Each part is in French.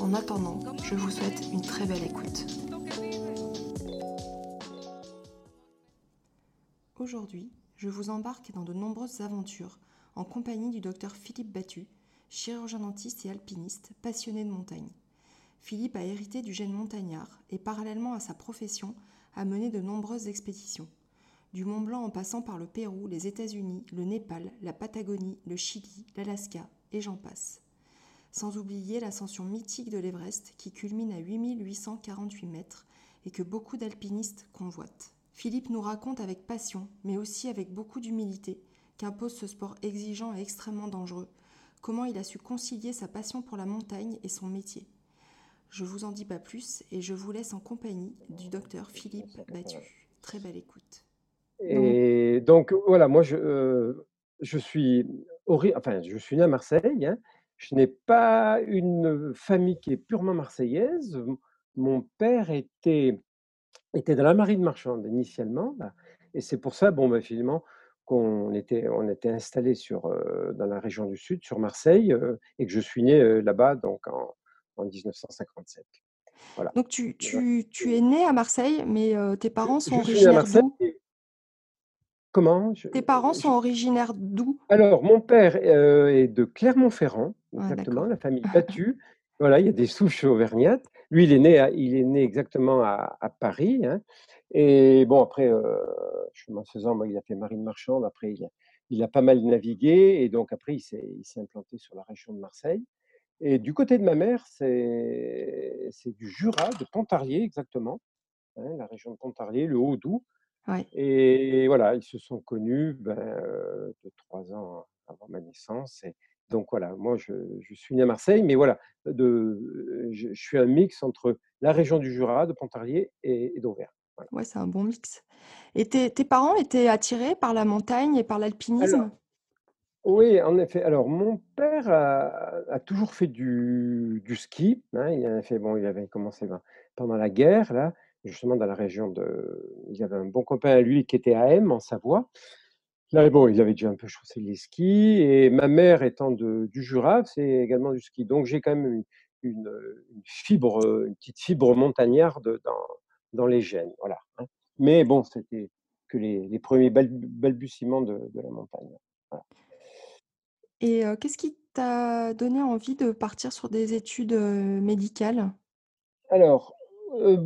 En attendant, je vous souhaite une très belle écoute. Aujourd'hui, je vous embarque dans de nombreuses aventures en compagnie du docteur Philippe Battu, chirurgien dentiste et alpiniste passionné de montagne. Philippe a hérité du gène montagnard et parallèlement à sa profession a mené de nombreuses expéditions. Du Mont Blanc en passant par le Pérou, les États-Unis, le Népal, la Patagonie, le Chili, l'Alaska et j'en passe. Sans oublier l'ascension mythique de l'Everest qui culmine à 8848 mètres et que beaucoup d'alpinistes convoitent. Philippe nous raconte avec passion, mais aussi avec beaucoup d'humilité, qu'impose ce sport exigeant et extrêmement dangereux, comment il a su concilier sa passion pour la montagne et son métier. Je vous en dis pas plus et je vous laisse en compagnie du docteur Philippe Battu. Très belle écoute. Et donc voilà, moi je, euh, je suis enfin je suis né à Marseille. Hein. Je n'ai pas une famille qui est purement marseillaise. Mon père était était dans la marine marchande initialement, et c'est pour ça, bon, bah, finalement, qu'on était, on était installé sur, euh, dans la région du Sud, sur Marseille, euh, et que je suis né euh, là-bas donc en, en 1957. Voilà. Donc tu, tu, tu, es né à Marseille, mais tes parents sont originaires d'où? Comment? Tes parents sont originaires d'où? Alors, mon père est de Clermont-Ferrand, ah, exactement, la famille Battu. voilà, il y a des souches auvergnates. Lui, il est né, à, il est né exactement à, à Paris. Hein. Et bon, après, euh, chemin faisant, moi, il a fait marine marchande. Après, il a, il a pas mal navigué. Et donc, après, il s'est implanté sur la région de Marseille. Et du côté de ma mère, c'est du Jura, de Pontarlier exactement, hein, la région de Pontarlier, le Haut-Doubs. Et voilà, ils se sont connus ben, euh, de trois ans avant ma naissance. Et donc voilà, moi je, je, suis né à Marseille, mais voilà, de, je, je, suis un mix entre la région du Jura, de Pontarlier et, et d'Auvergne. Voilà. Ouais, c'est un bon mix. Et tes, tes, parents étaient attirés par la montagne et par l'alpinisme? Oui, en effet. Alors mon père a, a toujours fait du, du ski. Hein, il avait fait, bon, il avait commencé ben, pendant la guerre là justement dans la région de. Il y avait un bon copain à lui qui était à M en Savoie. Là, bon, il avait déjà un peu chaussé les skis. Et ma mère étant de, du Jura, c'est également du ski. Donc j'ai quand même une, une, une, fibre, une petite fibre montagnarde dans, dans les gènes. Voilà. Hein. Mais bon, c'était que les, les premiers balbutiements de, de la montagne. Voilà. Et euh, qu'est-ce qui t'a donné envie de partir sur des études euh, médicales? Alors, euh,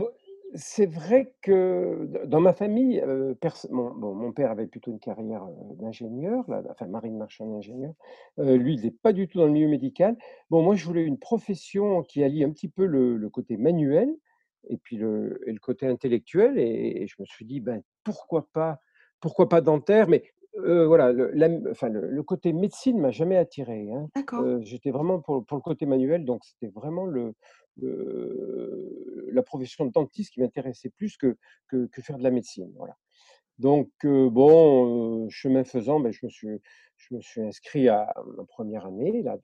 c'est vrai que dans ma famille, euh, mon, bon, mon père avait plutôt une carrière euh, d'ingénieur, enfin marine marchand ingénieur. Euh, lui, il n'est pas du tout dans le milieu médical. Bon, moi, je voulais une profession qui allie un petit peu le, le côté manuel et puis le, et le côté intellectuel. Et, et, je me suis dit, ben, pourquoi pas, pourquoi pas dentaire Mais voilà, le, la, enfin, le, le, côté médecine m'a jamais attiré. Hein. J'étais vraiment pour, pour, le côté manuel, donc c'était vraiment le, la profession de dentiste qui m'intéressait plus que, que, que, faire de la médecine. Voilà. Donc, euh, bon, euh, chemin faisant, ben, je, me suis, je me suis inscrit à ma première année, là,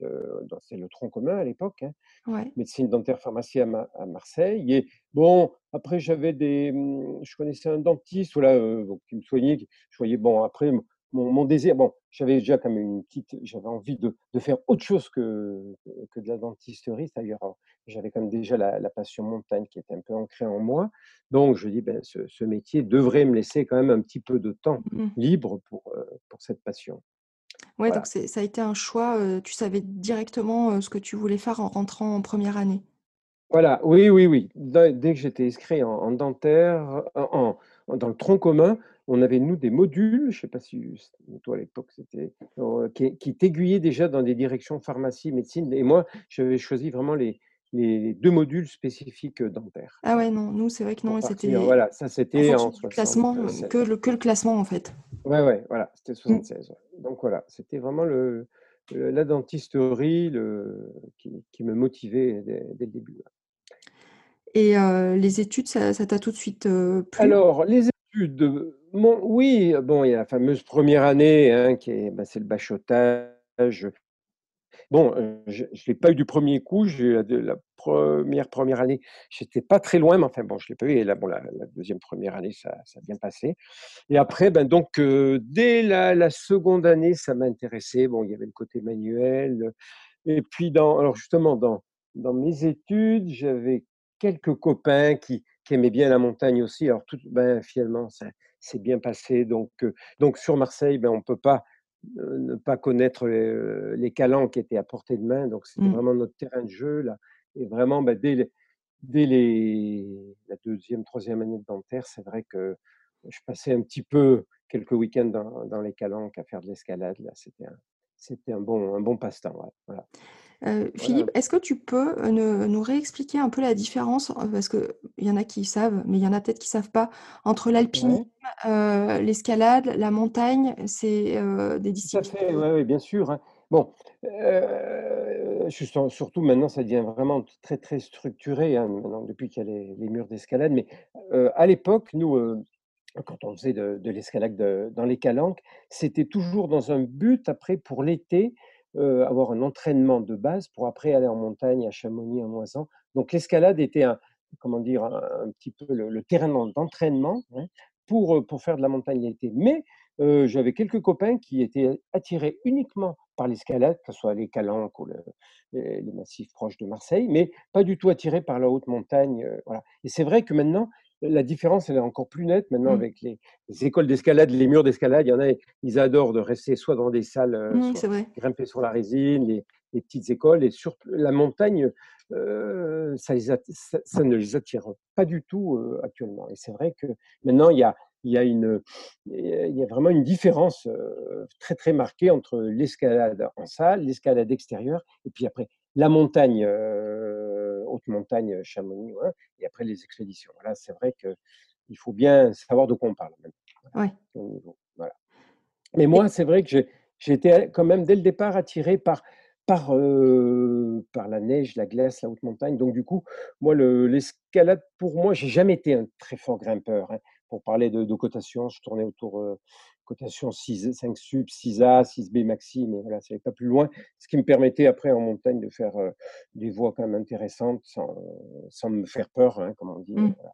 c'est le tronc commun à l'époque, hein, ouais. médecine dentaire pharmacie à, Ma, à, Marseille. Et bon, après, j'avais des. Hum, je connaissais un dentiste voilà, euh, qui me soignait. Je voyais, bon, après, mon, mon, désir, bon, j'avais déjà même une petite, j'avais envie de, de, faire autre chose que, que de la dentisterie, d'ailleurs, hein. j'avais quand même déjà la, la, passion montagne qui était un peu ancrée en moi. Donc, je dis, ben, ce, ce, métier devrait me laisser quand même un petit peu de temps mmh. libre pour, euh, pour cette passion. Voilà. donc ça a été un choix, euh, tu savais directement euh, ce que tu voulais faire en rentrant en première année? Voilà, oui, oui, oui. Dès que j'étais inscrit en, en dentaire, en, en, dans le tronc commun, on avait, nous, des modules, je ne sais pas si toi à l'époque c'était, euh, qui, qui t'aiguillaient déjà dans des directions pharmacie, médecine. Et moi, j'avais choisi vraiment les, les deux modules spécifiques dentaires. Ah ouais, non, nous, c'est vrai que non, c'était. Voilà, ça c'était en, en classement, que le, que le classement en fait. Ouais, ouais, voilà, c'était 76. Mmh. Donc voilà, c'était vraiment le, le, la dentisterie le, qui, qui, me motivait dès, dès le début. Et les études, ça t'a tout de suite, plu? Alors, les mon oui, bon, il y a la fameuse 1re année, hein, qui bah, c'est le bachotage. Bon, je je l'ai pas eu du 1er coup, j'ai la de la première 1re année, j'étais pas très loin, mais enfin bon, je l'ai pas eu et là, bon, la 2e 1re année, ça ça a bien passé et après, ben, donc dès la la 2nde année, ça m'intéressait. Bon, il y avait le côté manuel, et puis dans alors justement, dans dans mes études, j'avais quelques copains qui qui aimaient bien la montagne aussi. Alors tout ben, finalement, ça s'est bien passé donc heu, donc sur Marseille, ben, on peut pas, heu, ne pas connaître, heu, les calanques qui étaient à portée de main, donc c'était Mmh. vraiment notre terrain de jeu là et vraiment, bah, dès les dès les la 2e-3e année de dentaire, c'est vrai que je passais un petit peu quelques week-ends dans dans les calanques à faire de l'escalade là, c'était un c'était un bon un bon passe-temps, ouais, voilà. Un Philippe, est-ce que tu peux, ne nous réexpliquer un peu la différence, heu, parce qu'il y en a qui savent, mais il y en a peut-être qui savent pas, entre l'alpinisme, Ouais. l'escalade, la montagne, c'est, des Tout à disciplines? fait, ouais, ouais, bien sûr, hein. Bon, surtout maintenant, ça devient vraiment très, très structuré, hein, maintenant depuis qu'il y a les les murs d'escalade, mais à l'époque, nous, quand on faisait de de l'escalade de dans les calanques, c'était toujours dans un but après pour l'été, heu, avoir un entraînement de base pour après aller en montagne à Chamonix, en Moizan. Donc l'escalade était un comment dire? Un petit peu le terrain d'en d'entraînement, hein, pour, heu, pour faire de la montagne l'été. Mais heu, j'avais quelques copains qui étaient attirés uniquement par l'escalade, que ce soit les calanques ou le les massifs proches de Marseille, mais pas du tout attirés par la haute montagne, voilà et c'est vrai que maintenant, la différence, elle est encore plus nette maintenant Mmh. avec les les écoles d'escalade, les murs d'escalade. Il y en a, ils adorent de rester soit dans des salles, heu, Mmh, soit grimper sur la résine, les les petites écoles et sur la montagne, heu, ça les att ça ça ne les attire pas du tout, heu, actuellement et c'est vrai que maintenant, il y a il y a une, il y vraiment une différence, très, très marquée entre l'escalade en salle, l'escalade extérieure et puis après la montagne, montagne, heu, Chamonix, ouais et après les expéditions. Là, c'est vrai qu'il faut bien savoir de quoi on parle voilà, Ouais. voilà. Mais moi, c'est vrai que j'ai été quand même dès le départ attiré par par, heu, par la neige, la glace, la haute montagne, donc du coup, moi le l'escalade pour moi, j'ai jamais été un très fort grimpeur, hein. Pour parler de de cotation, je tournais autour, cotation 6 5 sup, 6A, 6B maxi, mais voilà, ça pas plus loin. Ce qui me permettait après en montagne de faire, heu, des voies quand même intéressantes sans sans me faire peur, hein, comme on dit, Mmh. voilà,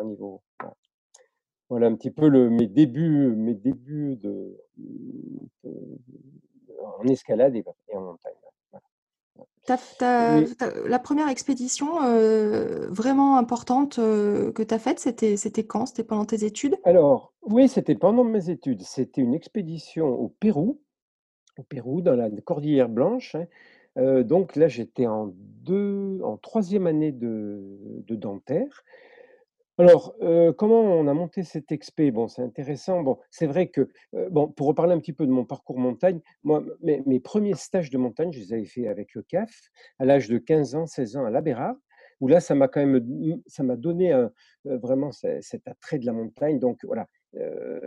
au niveau voilà. Voilà un petit peu le mes débuts mes débuts de de en escalade et en montagne, as as as la 1re expédition, heu, vraiment importante, heu, que tu as faite, c'était c'était quand? C'était pendant tes études? Alors, oui, c'était pendant mes études. C'était une expédition au Pérou, au Pérou, dans la cordillère Blanche, hein, heu, donc là, j'étais en 2 en 3e année de de dentaire. Alors, heu, comment on a monté cette expé? Bon, c'est intéressant. Bon, c'est vrai que, heu, bon, pour reparler un petit peu de mon parcours montagne, moi, mes 1ers stages de montagne, je les avais fait avec le CAF, à l'âge de 15 ans, 16 ans à La où là, ça m'a quand même, ça donné heu, vraiment ce cet attrait de la montagne, donc voilà,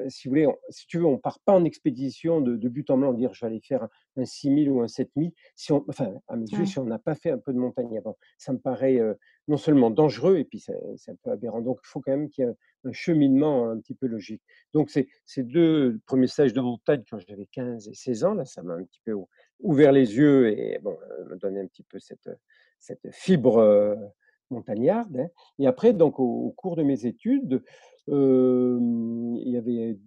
si vous voulez, on si tu veux, on part pas en expédition de de but en blanc, dire: «Je vais aller faire un un 6000 ou un 7000», si on enfin, à mes yeux, Ouais. si on n'a pas fait un peu de montagne avant. Ça me paraît, heu, non seulement dangereux et puis c'est un peu aberrant, donc il faut quand même qu'il y ait un un cheminement un petit peu logique. Donc ces 2 premiers stages de montagne quand j'avais 15 et 16 ans, là, ça m'a un petit peu ou ouvert les yeux et bon, heu, me donné un petit peu cette, cette fibre, montagnarde, hein et après donc au au cours de mes études, il y avait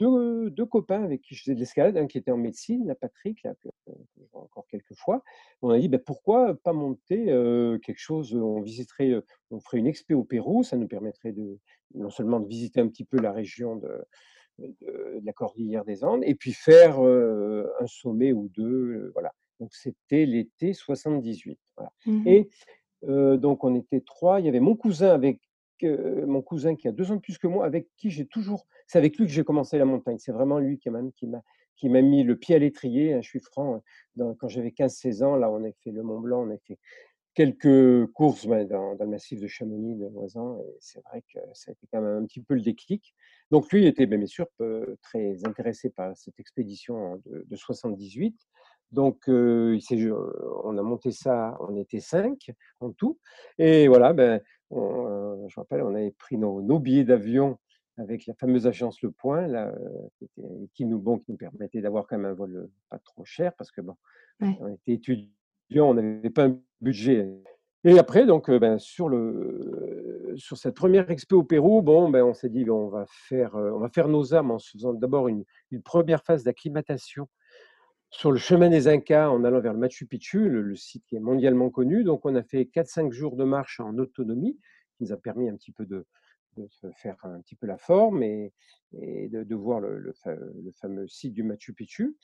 2- 2 copains avec qui je faisais de l'escalade, un qui était en médecine, là, Patrick, là, que que encore quelques fois. On a dit: «Bah, pourquoi pas monter, quelque chose?» on visiterait, on ferait une expé au Pérou, ça nous permettrait de non seulement de visiter un petit peu la région de de de la cordillère des Andes et puis faire, un sommet ou 2, heu, voilà. Donc c'était l'été 78, voilà Mmh mh. et donc on était 3, il y avait mon cousin avec, mon cousin qui a 2 ans de plus que moi, avec qui j'ai toujours c'est avec lui que j'ai commencé la montagne. C'est vraiment lui qui même qui m'a qui m'a mis le pied à l'étrier, hein, je suis franc, hein, quand j'avais 15-16 ans, là, on a fait le Mont Blanc, on a fait quelques courses, bah, dans dans le massif de Chamonix, de Moizan et c'est vrai que ça a été quand même un petit peu le déclic. Donc lui était, beh, bien sûr, très intéressé par cette expédition de de 78. Donc, s'est je on a monté ça, on était 5 en tout et voilà, ben, on, je me rappelle, on avait pris nos nos billets d'avion avec la fameuse agence Le Point là, heu, qui nous bon, qui nous permettait d'avoir quand même un vol, pas trop cher parce que bon, Ouais. on était étudiants, on n'avait pas un budget et après donc, ben, sur le sur cette 1re expo au Pérou, bon, ben, on s'est dit: «Bon, on va faire, on va faire nos armes en se faisant d'abord une une 1re phase d'acclimatation sur le chemin des Incas en allant vers le Machu Picchu, le site qui est mondialement connu». Donc on a fait 4-5 jours de marche en autonomie, qui nous a permis un petit peu de faire un petit peu la forme et de voir le le fa le fameux site du Machu Picchu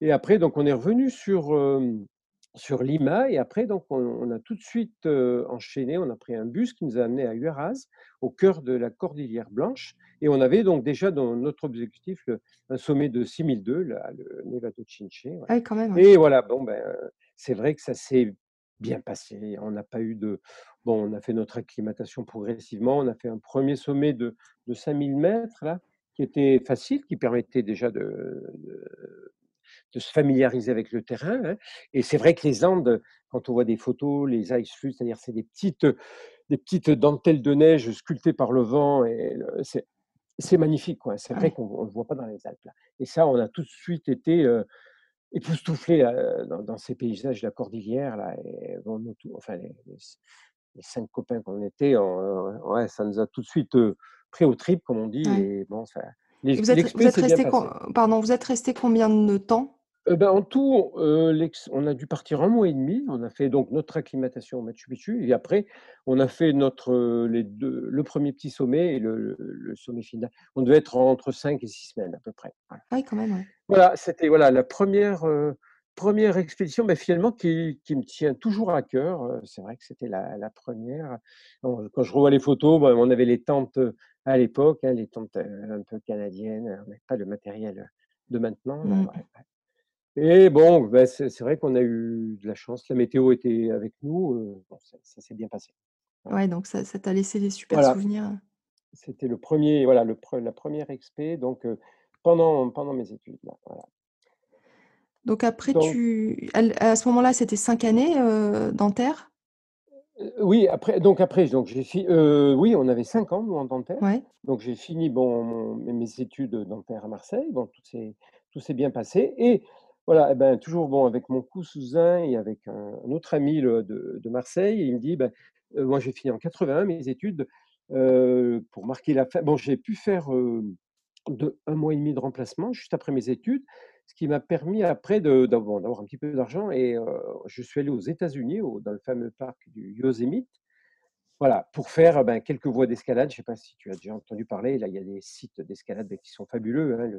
et après donc on est revenus sur, hem, sur Lima et après donc on on a tout de suite, heu, enchaîné. On a pris un bus qui nous a amenés à Huaraz, au cœur de la cordillère Blanche et on avait donc déjà dans notre objectif le un sommet de 6002, là, le Nevado Chinche, Ah quand même, et voilà, bon, ben, heu, c'est vrai que ça s'est bien passé. On n'a pas eu de bon, on a fait notre acclimatation progressivement. On a fait un 1er sommet de de 5000 là, qui était facile, qui permettait déjà de de de se familiariser avec le terrain, hein et c'est vrai que les Andes, quand on voit des photos, les ice c'est-à-dire c'est des petites, des petites dentelles de neige sculptées par le vent et c'est c'est magnifique, quoi. C'est vrai Ouais. qu'on on le voit pas dans les Alpes, là et ça, on a tout de suite été, heu, époustouflés, heu, dans dans ces paysages de la cordillère là et bon, nous tous enfin les les c les 5 copains qu'on était, on ouais, ça nous a tout de suite, heu, pris aux tripes comme on dit Ouais. et bon ça l'ex vous êtes vous êtes pardon, vous êtes restés combien de temps? Heu, ben, en tout, l'ex on a dû partir 1 mois et 1/2. On a fait donc notre acclimatation au Machu Picchu et après on a fait notre, les 2 le 1er petit sommet et le sommet final. On devait être entre 5 et 6 semaines à peu près, voilà. Ah oui, quand même, ouais. Voilà, c'était voilà la 1re, heu, 1re expédition, mais finalement qui qui me tient toujours à cœur, c'est vrai que c'était la la 1re. Bon, quand je revois les photos, ben, on avait les tentes, à l'époque, hein, les tentes, un peu canadiennes, on n'avait pas le matériel de maintenant là, ouais, ouais et bon, bah, c'est vrai qu'on a eu de la chance. La météo était avec nous, bon ça ça s'est bien passé. Voilà. Ouais, donc ça t'a laissé des super Voilà. souvenirs, heu C'était le 1er voilà, le la 1re expé donc, heu, pendant pendant mes études là, voilà. Donc après Donc tu à ce moment-là, c'était 5 années, heu, dentaires? Heu, oui, après donc après donc j'ai fi heu, oui, on avait 5 ans nous en dentaire. Ouais. Donc j'ai fini bon mon mes mes études dentaires à Marseille. Bon, tout s'est tout s'est bien passé et voilà et ben, toujours bon avec mon cousin et avec un un autre ami de Marseille, il me dit: «Bah, heu, moi j'ai fini en 81 mes études, pour marquer la fin» bon, j'ai pu faire, 1 mois et 1/2 de remplacement juste après mes études, ce qui m'a permis après d'avoir un petit peu d'argent et je suis allé aux États-Unis, dans le fameux parc du Yosemite. Voilà, pour faire, ben, quelques voies d'escalade. Je sais pas si tu as déjà entendu parler, là, il y a des sites d'escalade, beh, qui sont fabuleux, hein,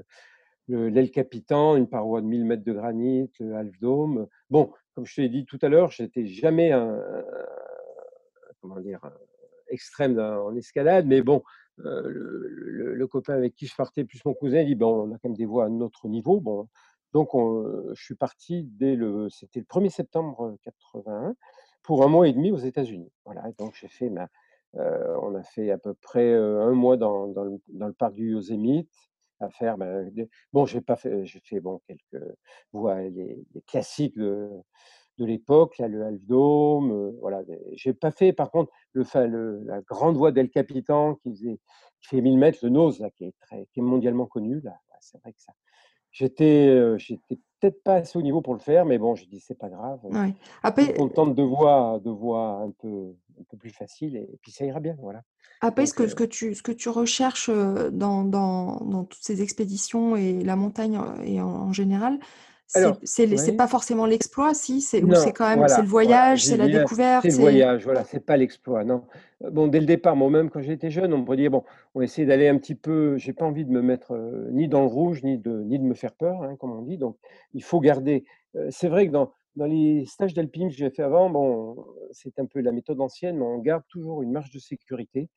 le l'El Capitan, une paroi de 1000 de granit, le Half Dome. Bon, comme je te l'ai dit tout à l'heure, j'étais jamais un un comment dire? Un extrême en escalade, mais bon, heu, le le le copain avec qui je partais plus mon cousin, il dit: «Bon, on a quand même des voies à notre niveau». Bon, donc on, je suis parti dès le c'était le 1er septembre 81 pour 1 mois et 1/2 aux États-Unis. Voilà, donc j'ai fait ma heu, on a fait à peu près, heu, 1 mois dans dans le dans le parc du Yosemite à faire, des bon, j'ai pas fait j'ai fait bon quelques voies, les classiques de de l'époque, là, le Half Dome, heu, voilà, j'ai pas fait par contre le la grande voie d'El Capitan qui fait 1000 le nose là, qui est très qui est mondialement connu là. Ouais, c'est vrai que ça j'étais peut-être pas assez haut niveau pour le faire, mais bon, j'ai dit: «C'est pas grave, Ouais. je Après contente de voies de voies un peu un peu plus faciles et puis ça ira bien», voilà. après ce que ce que tu ce que tu recherches, dans dans dans toutes ces expéditions et la montagne, et en en général, c'est oui. pas forcément l'exploit, si? C'est quand même c'est le voilà, voyage, c'est la viens, c'est découverte, le voyage, voilà, c'est pas l'exploit, non. Heu, bon, dès le départ, moi même quand j'étais jeune, on me dit: «Bon, on va essayer d'aller un petit peu» j'ai pas envie de me mettre, heu, ni dans le rouge, ni de ni de me faire peur, hein, comme on dit, donc il faut garder heu, c'est vrai que dans dans les stages d'alpinisme que j'ai fait avant, bon, c'est un peu la méthode ancienne, mais on garde toujours une marge de sécurité,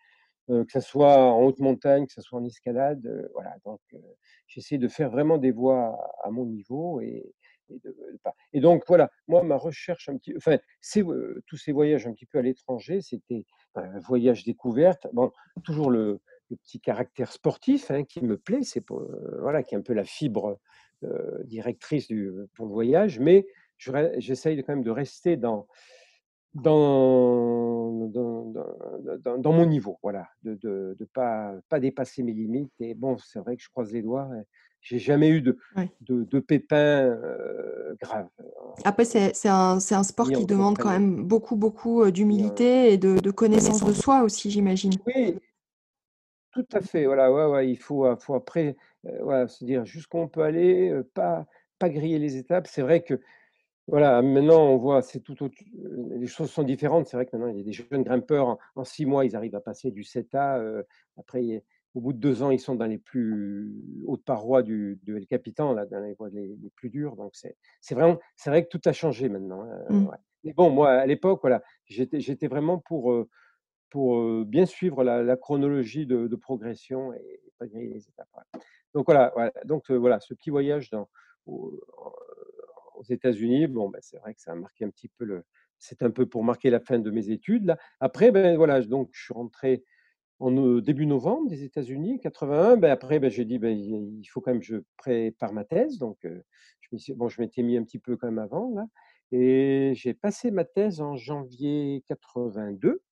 heu, que ça soit en haute montagne, que ça soit en escalade, heu, voilà, donc, heu, j'essaie de faire vraiment des voies à mon niveau et de pas et donc voilà, moi ma recherche un petit enfin, heu, tous ces voyages un petit peu à l'étranger, c'était un voyage découverte. Bon, toujours le petit caractère sportif, hein, qui me plaît, c'est voilà, qui est un peu la fibre directrice du, pour le voyage, mais j'essaye quand même de rester dans, dans, dans, dans, mon niveau, voilà, de ne de, pas, pas dépasser mes limites. Et bon, c'est vrai que je croise les doigts. J'ai jamais eu de, de, de, pépins graves. Après, c'est un, un, sport qui demande quand même beaucoup, beaucoup d'humilité et de, de connaissance de soi aussi, j'imagine. Oui, tout à fait. Voilà, ouais, ouais, il faut, faut après voilà, se dire jusqu'où on peut aller, pas, pas griller les étapes. C'est vrai que voilà, maintenant on voit, c'est tout autre, les choses sont différentes. C'est vrai que maintenant il y a des jeunes grimpeurs en, six mois, ils arrivent à passer du 7A. après, au bout de deux ans, ils sont dans les plus hautes parois du, de El Capitan, là, dans les voies les, plus dures. Donc c'est, c'est vraiment, c'est vrai que tout a changé maintenant. Hein, mmh. Mais bon, moi à l'époque, voilà, j'étais, j'étais vraiment pour pour bien suivre la, chronologie de, progression et pas griller les étapes. Donc voilà, donc voilà, ce petit voyage dans, aux États-Unis, bon, ben, c'est vrai que ça a marqué un petit peu le. C'est un peu pour marquer la fin de mes études. Là. Après, ben voilà, donc je suis rentré en début novembre des États-Unis, 81. Ben, après, ben, j'ai dit, ben, il faut quand même que je prépare ma thèse. Donc, je, bon, m'étais mis un petit peu quand même avant là, et j'ai passé ma thèse en janvier 82.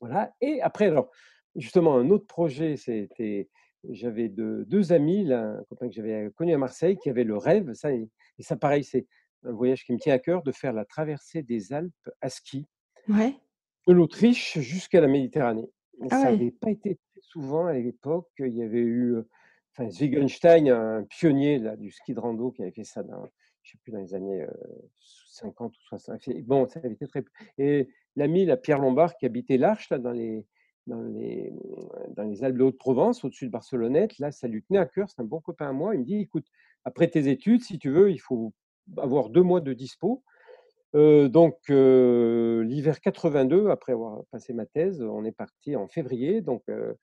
Voilà. Et après, alors, justement, un autre projet, c'était j'avais deux amis, là, un copain que j'avais connu à Marseille, qui avait le rêve, ça, et, ça pareil, c'est un voyage qui me tient à cœur, de faire la traversée des Alpes à ski, ouais. de l'Autriche jusqu'à la Méditerranée. Ah ça n'avait pas été très souvent à l'époque. Il y avait eu, enfin, Zwigenstein, un pionnier là, du ski de rando, qui avait fait ça dans, je sais plus, dans les années 50 ou 60. Bon, ça avait été très. Et l'ami, la Pierre Lombard, qui habitait l'Arche, là, dans les, dans les, dans les Alpes de Haute-Provence, au-dessus de Barcelonnette. Là, ça lui tenait à cœur, c'est un bon copain à moi. Il me dit, écoute, après tes études, si tu veux, il faut avoir deux mois de dispo. Euh, donc, euh, l'hiver 82, après avoir passé ma thèse, on est parti en février. Donc, euh,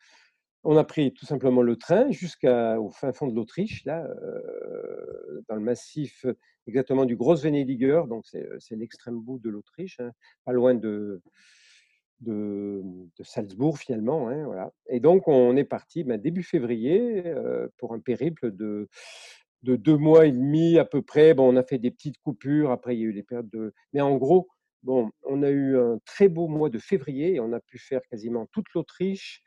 on a pris tout simplement le train jusqu'au fin fond de l'Autriche, là, dans le massif exactement du Grossvenediger. Donc, c'est l'extrême bout de l'Autriche, hein, pas loin de, de, Salzbourg finalement. Hein, voilà. Et donc on est parti ben, début février pour un périple de, de deux mois et demi à peu près. Bon, on a fait des petites coupures, après il y a eu les périodes de... Mais en gros, bon, on a eu un très beau mois de février et on a pu faire quasiment toute l'Autriche.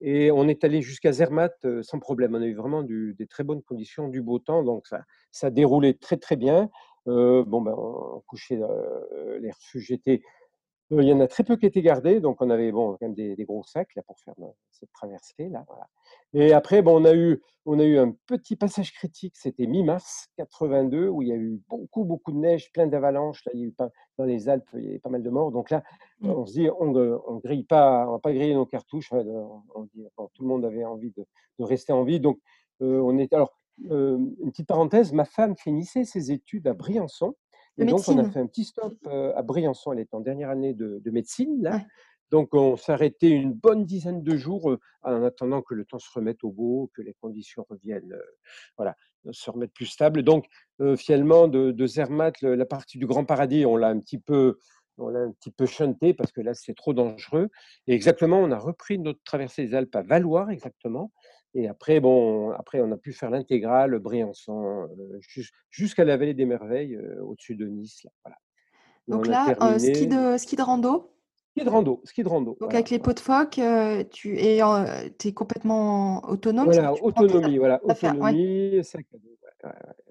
Et on est allé jusqu'à Zermatt sans problème. On a eu vraiment des très bonnes conditions, du beau temps, donc ça, ça a déroulé très très bien. bon, ben, on couchait les refuges étaient il y en a très peu qui étaient gardés, donc on avait bon, quand même des, gros sacs là, pour faire cette traversée. Là, voilà. Et après, bon, on, a eu, on a eu un petit passage critique, c'était mi-mars 82, où il y a eu beaucoup, beaucoup de neige, plein d'avalanches. Là, il y a eu pas, dans les Alpes, il y avait pas mal de morts. Donc là, mmh. on se dit, on ne grille pas, on va pas griller nos cartouches. On, dit, tout le monde avait envie de, rester en vie. Donc, on est. Alors, une petite parenthèse, ma femme finissait ses études à Briançon. Et donc, on a fait un petit stop à Briançon. Elle est en dernière année de, médecine, là. Donc, on s'est arrêté une bonne dizaine de jours en attendant que le temps se remette au beau, que les conditions reviennent, voilà, se remettent plus stables. Donc, finalement, de, de Zermatt, la partie du Grand Paradis, on l'a un petit peu, on l'a un petit peu chanté parce que là, c'est trop dangereux. Et exactement, on a repris notre traversée des Alpes à Valoir, exactement. Et après, bon, après, on a pu faire l'intégrale Briançon jusqu'à la vallée des Merveilles, au-dessus de Nice. voilà. Donc là, ski, de, ski de rando? Ski de rando, ski de rando. Donc avec les pots de phoque, tu es, es complètement autonome Voilà, autonomie, voilà, autonomie, sac à dos.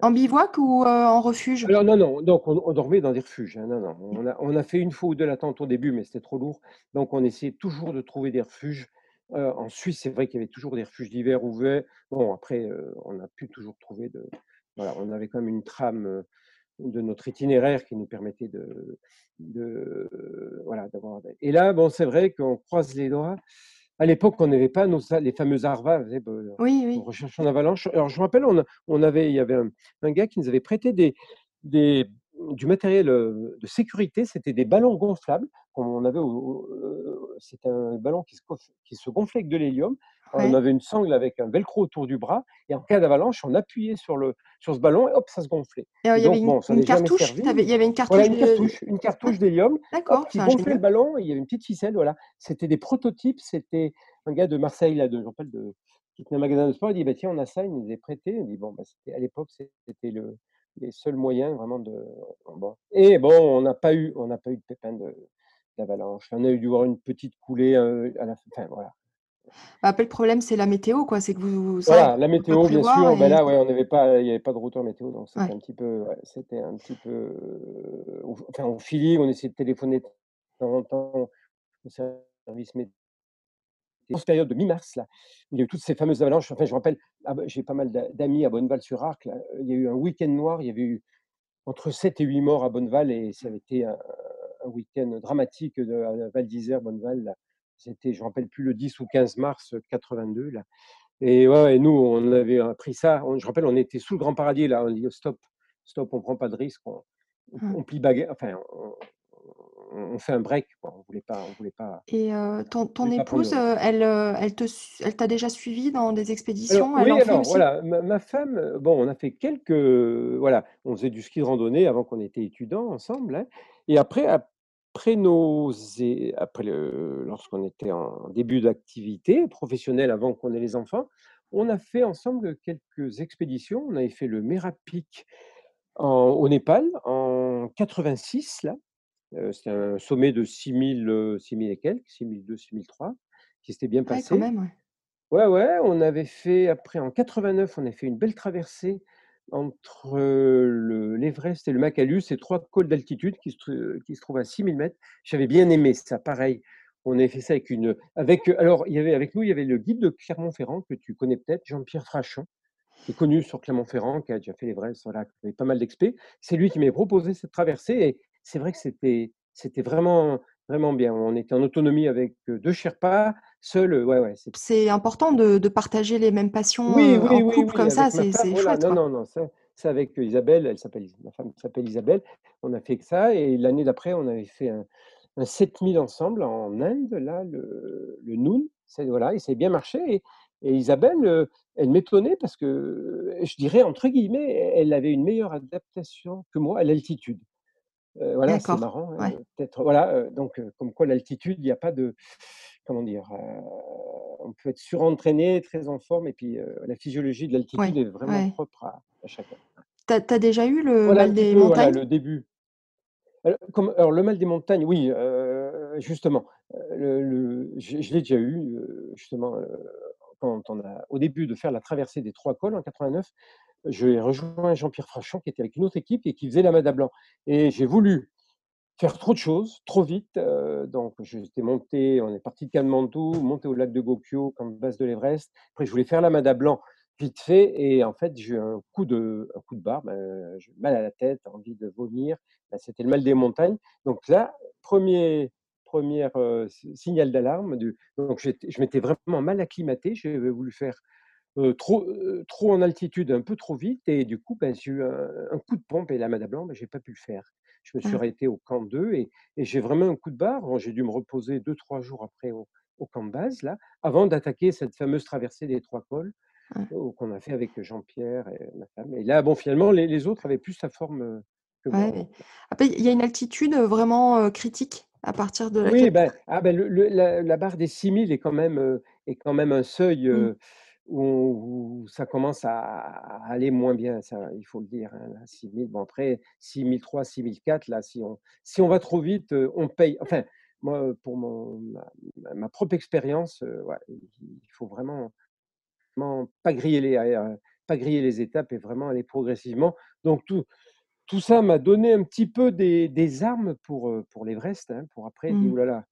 En bivouac ou en refuge? Alors non, non, donc on, dormait dans des refuges. Hein, non, non. On a, on a fait une fois ou deux la tente au début, mais c'était trop lourd. Donc on essayait toujours de trouver des refuges en Suisse, c'est vrai qu'il y avait toujours des refuges d'hiver ouverts. Bon, après, on a pu toujours trouver de. Voilà, on avait quand même une trame de notre itinéraire qui nous permettait de, de voilà d'avoir. Et là, bon, c'est vrai qu'on croise les doigts. À l'époque, on n'avait pas nos, les fameux ARVA, oui, oui. recherche en avalanche. Alors, je me rappelle, on, on avait, il y avait un, un, gars qui nous avait prêté des, des, du matériel de sécurité, c'était des ballons gonflables. On avait, c'était un ballon qui se, qui se gonflait avec de l'hélium. On avait une sangle avec un velcro autour du bras, et en cas d'avalanche, on appuyait sur, le, sur ce ballon et hop, ça se gonflait. il, y avait une, cartouche, il y avait une cartouche, une cartouche, d'hélium qui gonflait le ballon. il y avait une petite ficelle. Voilà, c'était des prototypes. C'était un gars de Marseille, là, de, de qui tenait un magasin de sport, il dit: «Bah, tiens, on a ça», il nous les prêté. On dit: «Bon, bah, à l'époque, c'était le les seuls moyens vraiment de» bon et bon, on n'a pas eu on n'a pas eu de pépin de d'avalanche. On a dû avoir une petite coulée, heu, à la fin, voilà. Bah, après le problème, c'est la météo quoi, c'est que vous Voilà, la météo bien sûr, bah, et là, ouais, on avait pas il y avait pas de routeur météo, donc c'était Ouais. un petit peu ouais, c'était un petit peu, enfin au feeling, on essayait de téléphoner de temps en temps au service mét cette période de mi-mars là, où il y a eu toutes ces fameuses avalanches, enfin je rappelle, ah bah, j'ai pas mal d'a d'amis à Bonneval-sur-Arc là, il y a eu un week-end noir, il y avait eu entre 7 et 8 morts à Bonneval et ça avait été un un week-end dramatique de Val d'Isère, Bonneval. C'était je me rappelle plus le 10 ou 15 mars, heu, 82 là et ouais, nous on avait appris ça, on je rappelle, on était sous le Grand Paradier là, on dit: «Stop, stop, on prend pas de risque, on on Mmh. plie baga enfin on on fait un break quoi», on voulait pas on voulait pas Et heu, ton prendre épouse, heu, elle, heu, elle te elle t'a déjà suivi dans des Alors expéditions? Elle oui, en alors voilà, ma ma femme, bon, on a fait quelques, voilà, on faisait du ski de randonnée avant qu'on était étudiants ensemble, hein et après après nos après le lorsqu'on était en début d'activité professionnelle avant qu'on ait les enfants, on a fait ensemble quelques expéditions. On avait fait le Mera-Peak en au Népal en 86 là, c'était un sommet de 6000, heu, 6000 et quelques, 6002-6003 qui s'était bien Ouais, quand passé. même, ouais. Ouais, ouais, on avait fait après en 89, on a fait une belle traversée entre, heu, le l'Everest et le Makalu, c'est 3 côtes d'altitude qui se tr qui se trouvent à 6000 m. J'avais bien aimé ça, pareil. On avait fait ça avec une, avec, alors il y avait avec nous, il y avait le guide de Clermont-Ferrand que tu connais peut-être, Jean-Pierre Frachon, qui est connu sur Clermont-Ferrand, qui a déjà fait l'Everest, voilà, qui avait pas mal d'expé. C'est lui qui m'avait proposé cette traversée et c'est vrai que c'était c'était vraiment vraiment bien. On était en autonomie avec, heu, 2 Sherpas, seuls, heu, ouais, ouais, C'est important de de partager les mêmes passions, Oui, heu, en oui, oui, couple oui, comme ça, c'est femme, c'est voilà, chouette, non, non, non, ça ça avec Isabelle, elle s'appelle ma femme s'appelle Isabelle, on a fait que ça et l'année d'après, on avait fait un un 7000 ensemble en Inde, là, le le c'est voilà et ça a bien marché et et Isabelle, elle m'étonnait parce que, je dirais entre guillemets, «elle avait une meilleure adaptation que moi à l'altitude». Voilà, c'est marrant, hein, ouais. peut-être voilà, donc comme quoi l'altitude, il y a pas de comment dire? On peut être surentraîné, très en forme et puis, la physiologie de l'altitude Ouais, est vraiment ouais. propre à à chacun. Tu as déjà eu le Voilà mal des peu, voilà, montagnes? le début. Comme alors le mal des montagnes, oui, justement, heu, le le je je l'ai déjà eu, justement, quand on a au début de faire la traversée des 3 cols en 89, j'ai rejoint Jean-Pierre Frachon qui était avec une autre équipe et qui faisait la Mada Blanc et j'ai voulu faire trop de choses, trop vite, heu, donc j'étais monté on est parti de Katmandou, monté au lac de Gokyo comme base de l'Everest. Après je voulais faire la Mada Blanc vite fait et en fait, j'ai eu un coup de un coup de ben, j'ai mal à la tête, envie de vomir, bah, c'était le mal des montagnes. Donc là, 1er 1re, heu, si signal d'alarme donc je m'étais vraiment mal acclimaté, j'avais voulu faire, trop, trop en altitude, un peu trop vite et du coup, ben, j'ai eu un un coup de pompe et la Mada Blanc, bah, j'ai pas pu le faire. Je me suis Ah. arrêté au camp 2 et et j'ai vraiment un coup de barre. Bon, j'ai dû me reposer 2-3 jours après au au camp de base là, avant d'attaquer cette fameuse traversée des 3 cols, heu, qu'on a fait avec Jean-Pierre et ma femme et là, bon, finalement, les les autres avaient plus la forme, que moi, Ouais, donc mais après il y a une altitude, vraiment, critique? À partir de laquelle Oui, ben, ah ben, le le la la barre des 6000 est quand même, heu, est quand même un seuil, Mmh. heu, où ça commence à à aller moins bien, ça, il faut le dire, hein, là, 6000, bon après 6003-6004, là, si on si on va trop vite, heu, on paye. Enfin, moi, pour mon ma propre expérience, ouais, il faut vraiment vraiment pas griller les pas griller les étapes et vraiment aller progressivement. Donc tout tout ça m'a donné un petit peu des des armes pour, heu, pour l'Everest, hein, pour après dire: «Ouh Mmh. là là,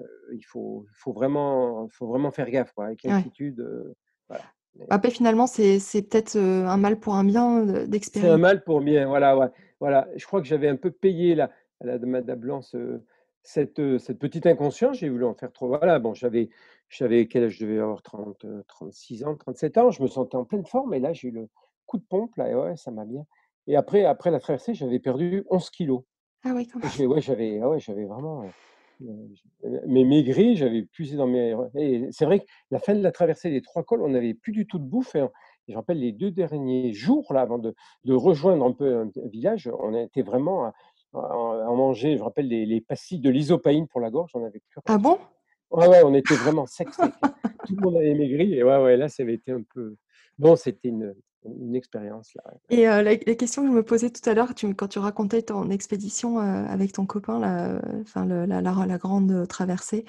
heu, il faut faut vraiment faut vraiment faire gaffe, quoi, avec Ouais. l'altitude», heu, voilà, mais Après finalement, c'est peut-être, un mal pour un bien, heu, C'est un mal pour bien, voilà, ouais, voilà. Je crois que j'avais un peu payé la la Mada Blanc ce cette, cette petite inconscience, j'ai voulu en faire trop, voilà, bon, j'avais j'avais quel âge je devais avoir? 30, heu, 36 ans, 37 ans, je me sentais en pleine forme et là, j'ai eu le coup de pompe là et ouais, ça m'a bien et après après la traversée, j'avais perdu 11 kilogrammes. Ah oui, quand même. Ouais, j'avais ah ouais, vraiment, j heu, mais maigri, j'avais puisé dans mes et c'est vrai que la fin de la traversée des 3 cols, on n'avait plus du tout de bouffe et on je rappelle les 2 derniers jours là, avant de de rejoindre un peu un village, on été vraiment à à à manger, je rappelle les les pastilles de Lysopaïne pour la gorge, on avait plus Ah bon? Ouais, ouais, on était vraiment sec, hein. Tout le monde avait maigri et ouais, ouais, là, ça avait été un peu bon, c'était une une expérience là. Et heu, la la question que je me posais tout à l'heure, tu quand tu racontais ton expédition, heu, avec ton copain heu, enfin le la la la grande traversée,